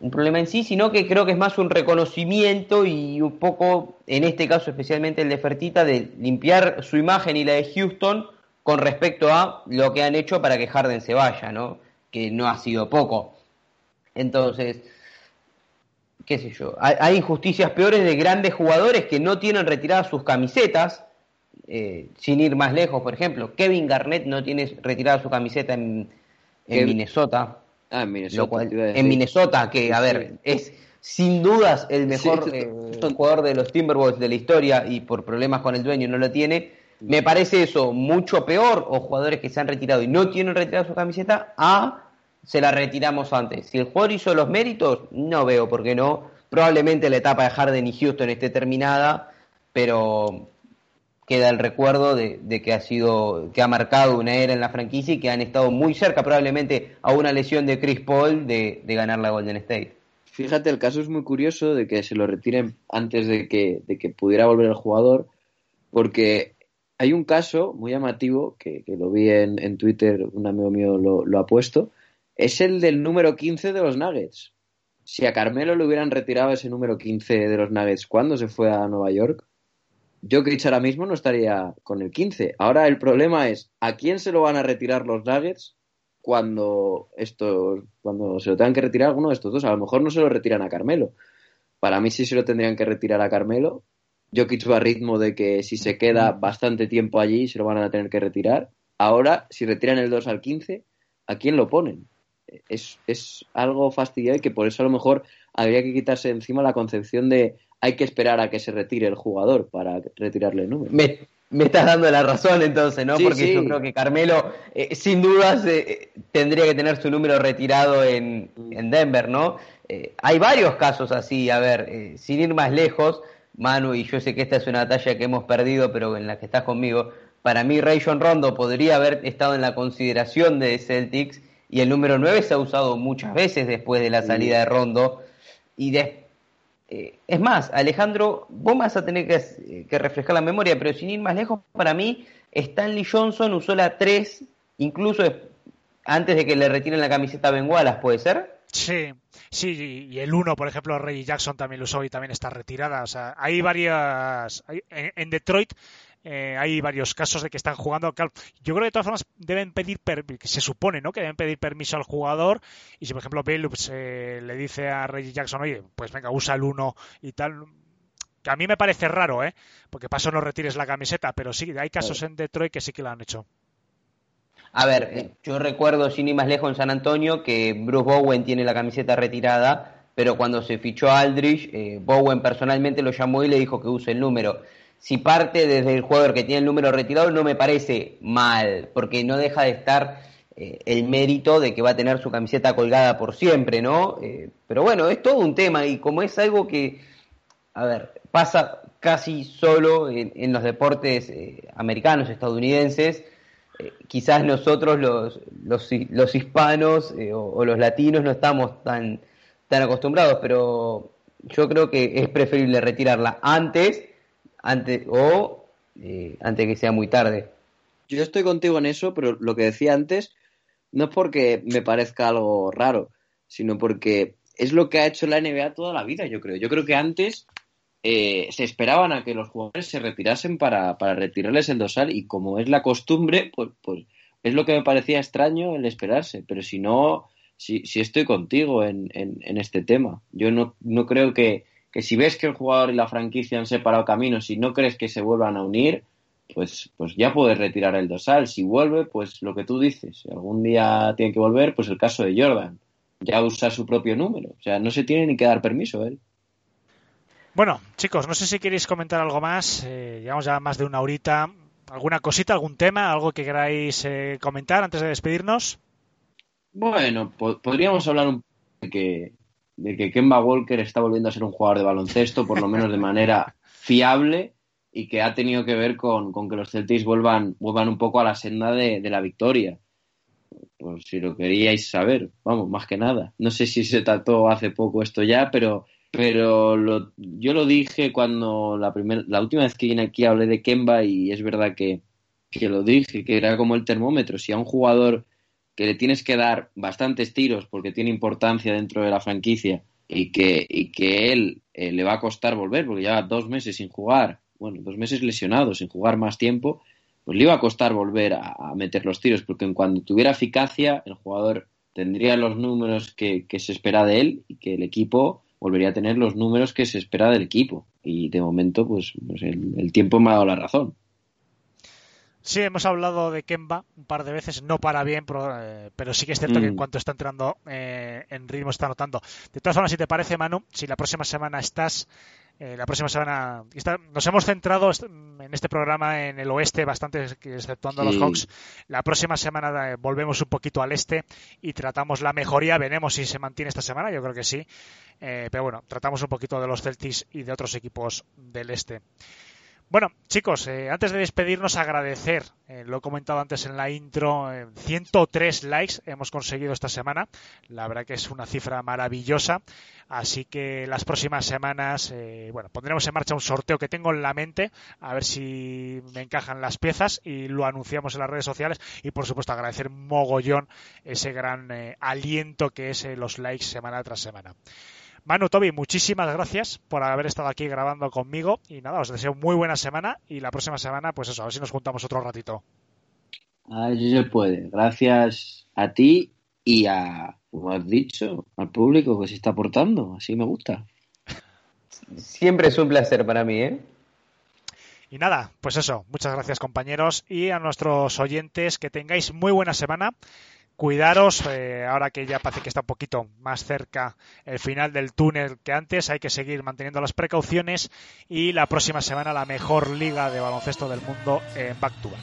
un problema en sí, sino que creo que es más un reconocimiento y un poco, en este caso especialmente el de Fertita, de limpiar su imagen y la de Houston con respecto a lo que han hecho para que Harden se vaya, ¿no? Que no ha sido poco. Entonces, qué sé yo, hay, injusticias peores de grandes jugadores que no tienen retiradas sus camisetas, eh, sin ir más lejos, por ejemplo, Kevin Garnett no tiene retirada su camiseta en, Minnesota. Ah, en Minnesota. en Minnesota, que, a ver, es sin dudas el mejor eh, jugador de los Timberwolves de la historia y por problemas con el dueño no lo tiene me parece eso mucho peor, o jugadores que se han retirado y no tienen retirado su camiseta, a se la retiramos antes. Si el jugador hizo los méritos, no veo por qué no. Probablemente la etapa de Harden y Houston esté terminada, pero queda el recuerdo de, que ha sido, que ha marcado una era en la franquicia y que han estado muy cerca, probablemente a una lesión de Chris Paul, de, de ganar la Golden State. Fíjate, el caso es muy curioso de que se lo retiren antes de que, de que pudiera volver el jugador, porque hay un caso muy llamativo, que, lo vi en, Twitter, un amigo mío lo, ha puesto, es el del número 15 de los Nuggets. Si a Carmelo le hubieran retirado ese número 15 de los Nuggets cuando se fue a Nueva York, Jokic ahora mismo no estaría con el 15. Ahora el problema es, ¿a quién se lo van a retirar los Nuggets cuando, estos, cuando se lo tengan que retirar alguno de estos dos? A lo mejor no se lo retiran a Carmelo. Para mí sí se lo tendrían que retirar a Carmelo Jokic va a ritmo de que si se queda bastante tiempo allí se lo van a tener que retirar. Ahora, si retiran el 2 al 15, ¿a quién lo ponen? Es, es algo fastidiado y que por eso a lo mejor habría que quitarse encima la concepción de hay que esperar a que se retire el jugador para retirarle el número. Me, me estás dando la razón entonces, ¿no? Sí, Porque sí. yo creo que Carmelo, eh, sin dudas, eh, tendría que tener su número retirado en, en Denver, ¿no? Eh, hay varios casos así, a ver, sin ir más lejos, Manu, y yo sé que esta es una talla que hemos perdido, pero en la que estás conmigo, para mí Rayon Rondo podría haber estado en la consideración de Celtics y el número 9 se ha usado muchas veces después de la salida de Rondo. Y de, eh, es más, Alejandro, vos vas a tener que, que reflejar la memoria, pero sin ir más lejos, para mí, Stanley Johnson usó la 3, incluso es- antes de que le retiren la camiseta a Ben Wallace, ¿puede ser? Sí, sí, y el 1, por ejemplo, Reggie Jackson también lo usó y también está retirada. O sea, hay varias. en Detroit eh, hay varios casos de que están jugando. Yo creo que de todas formas deben pedir, se supone, ¿no? Que deben pedir permiso al jugador. Y si, por ejemplo, Billups eh, le dice a Reggie Jackson, oye, pues venga, usa el 1 y tal. Que a mí me parece raro, ¿eh? Porque paso no retires la camiseta, pero sí, hay casos en Detroit que sí que lo han hecho. A ver, eh, yo recuerdo sin ir más lejos en San Antonio que Bruce Bowen tiene la camiseta retirada, pero cuando se fichó a Aldrich, eh, Bowen personalmente lo llamó y le dijo que use el número. Si parte desde el jugador que tiene el número retirado, no me parece mal, porque no deja de estar eh, el mérito de que va a tener su camiseta colgada por siempre, ¿no? Eh, pero bueno, es todo un tema y como es algo que, a ver, pasa casi solo en, los deportes eh, americanos, estadounidenses, quizás nosotros los, los, los hispanos o, o los latinos no estamos tan, tan acostumbrados, pero yo creo que es preferible retirarla antes, antes o eh, antes que sea muy tarde. Yo estoy contigo en eso, pero lo que decía antes no es porque me parezca algo raro, sino porque es lo que ha hecho la NBA toda la vida, yo creo. Yo creo que antes eh, se esperaban a que los jugadores se retirasen para, para retirarles el dorsal y como es la costumbre, pues, pues es lo que me parecía extraño el esperarse. Pero si no, si, si estoy contigo en, en, en este tema. Yo no, no creo que, que si ves que el jugador y la franquicia han separado caminos y no crees que se vuelvan a unir, pues, pues ya puedes retirar el dorsal. Si vuelve, pues lo que tú dices. Si algún día tiene que volver, pues el caso de Jordan. Ya usa su propio número. O sea, no se tiene ni que dar permiso él. Bueno, chicos, no sé si queréis comentar algo más. Eh, llevamos ya más de una horita. ¿Alguna cosita, algún tema, algo que queráis eh, comentar antes de despedirnos? Bueno, po- podríamos hablar un poco de que, de que Kemba Walker está volviendo a ser un jugador de baloncesto, por lo menos de manera fiable, y que ha tenido que ver con, con que los Celtics vuelvan, vuelvan un poco a la senda de, de la victoria. Por si lo queríais saber, vamos, más que nada. No sé si se trató hace poco esto ya, pero, pero lo- yo lo dije cuando la, primer, la última vez que vine aquí hablé de Kemba y es verdad que, que lo dije, que era como el termómetro. Si a un jugador que le tienes que dar bastantes tiros porque tiene importancia dentro de la franquicia y que, y que él eh, le va a costar volver porque lleva dos meses sin jugar, bueno, dos meses lesionado, sin jugar más tiempo, pues le iba a costar volver a, meter los tiros porque en cuando tuviera eficacia el jugador tendría los números que, que se espera de él y que el equipo volvería a tener los números que se espera del equipo y de momento pues, pues el, el tiempo me ha dado la razón. Sí, hemos hablado de Kemba un par de veces, no para bien, pero, eh, pero sí que es cierto que en Mm. cuanto está entrando eh, en ritmo está notando. De todas formas, si te parece, Manu, si la próxima semana estás, eh, la próxima semana está- nos hemos centrado en este programa en el oeste bastante, exceptuando a los. Hawks. La próxima semana eh, volvemos un poquito al este y tratamos la mejoría. Veremos si se mantiene esta semana, yo creo que sí. Eh, pero bueno, tratamos un poquito de los Celtics y de otros equipos del este. Bueno, chicos, eh, antes de despedirnos, agradecer, eh, lo he comentado antes en la intro, eh, 103 likes hemos conseguido esta semana. La verdad que es una cifra maravillosa. Así que las próximas semanas, eh, bueno, pondremos en marcha un sorteo que tengo en la mente, a ver si me encajan las piezas y lo anunciamos en las redes sociales. Y por supuesto, agradecer mogollón ese gran eh, aliento que es eh, los likes semana tras semana. Manu, Toby, muchísimas gracias por haber estado aquí grabando conmigo y nada, os deseo muy buena semana y la próxima semana, pues eso, a ver si nos juntamos otro ratito. Así se puede. Gracias a ti y a, como has dicho, al público que se está aportando. Así me gusta. Siempre es un placer para mí, ¿eh? Y nada, pues eso, muchas gracias compañeros y a nuestros oyentes que tengáis muy buena semana. Cuidaros, eh, ahora que ya parece que está un poquito más cerca el final del túnel que antes, hay que seguir manteniendo las precauciones y la próxima semana la mejor liga de baloncesto del mundo en back to back.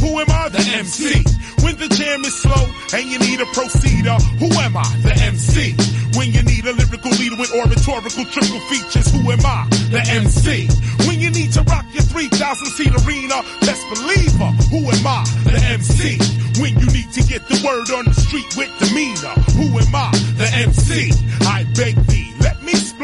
Who am I? The MC. When the jam is slow and you need a proceeder, who am I? The MC. When you need a lyrical leader with oratorical triple features, who am I? The MC. When you need to rock your 3,000 seat arena, best believer, who am I? The MC. When you need to get the word on the street with demeanor, who am I? The MC. I beg thee,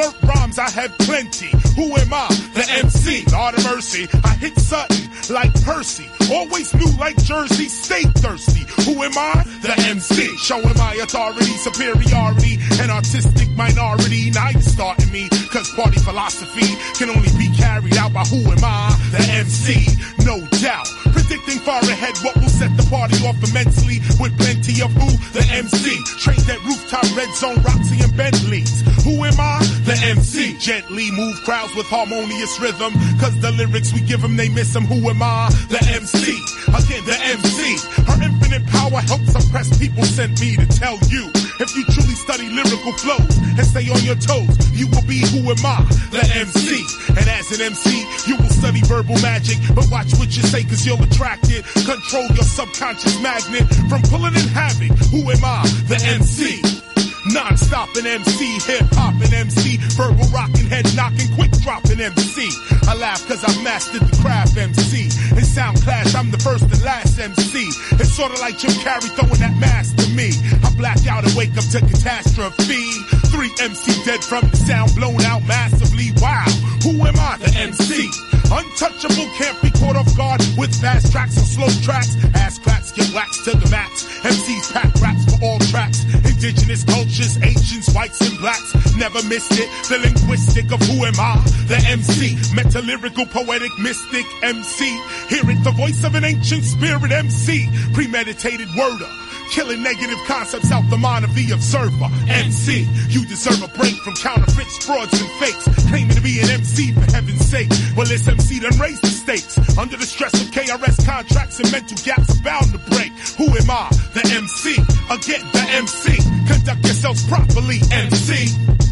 splurt rhymes, I have plenty. Who am I? The MC. Lord of mercy, I hit Sutton like Percy. Always new like Jersey, stay thirsty. Who am I? The MC. Showing my authority, superiority, and artistic minority. Now you're starting me, cause party philosophy can only be carried out by who am I? The MC. No doubt. Predicting far ahead what will set the party off immensely with plenty of who? The MC. Trained at rooftop red zone, Roxy Gently move crowds with harmonious rhythm. Cause the lyrics we give them, they miss them. Who am I? The MC. Again, the MC. Her infinite power helps oppress people. Sent me to tell you. If you truly study lyrical flows and stay on your toes, you will be who am I? The MC. And as an MC, you will study verbal magic. But watch what you say cause you'll attract it. Control your subconscious magnet from pulling in havoc. Who am I? The MC. Non-stop an MC, hip hop and MC, verbal rocking, head knocking, quick dropping MC. I laugh cause I've mastered the craft MC. In sound class, I'm the first and last MC. It's sorta like Jim Carrey throwing that mask to me. I black out and wake up to catastrophe. Three MC dead from the sound blown out massively. Wow, who am I? The MC. Untouchable can't be caught off guard with fast tracks or slow tracks. Ass cracks get waxed to the max. MCs pack raps for all tracks. Indigenous cultures, Asians, whites and blacks. Never missed it. The linguistic of who am I? The MC. Metalyrical, poetic, mystic MC. Hear it, the voice of an ancient spirit MC. Premeditated worder. Killing negative concepts out the mind of the observer. MC, you deserve a break from counterfeits, frauds, and fakes. Claiming to be an MC for heaven's sake. Well, this MC done raised the stakes. Under the stress of KRS contracts and mental gaps are bound to break. Who am I? The MC. Again, the MC. Conduct yourselves properly, MC.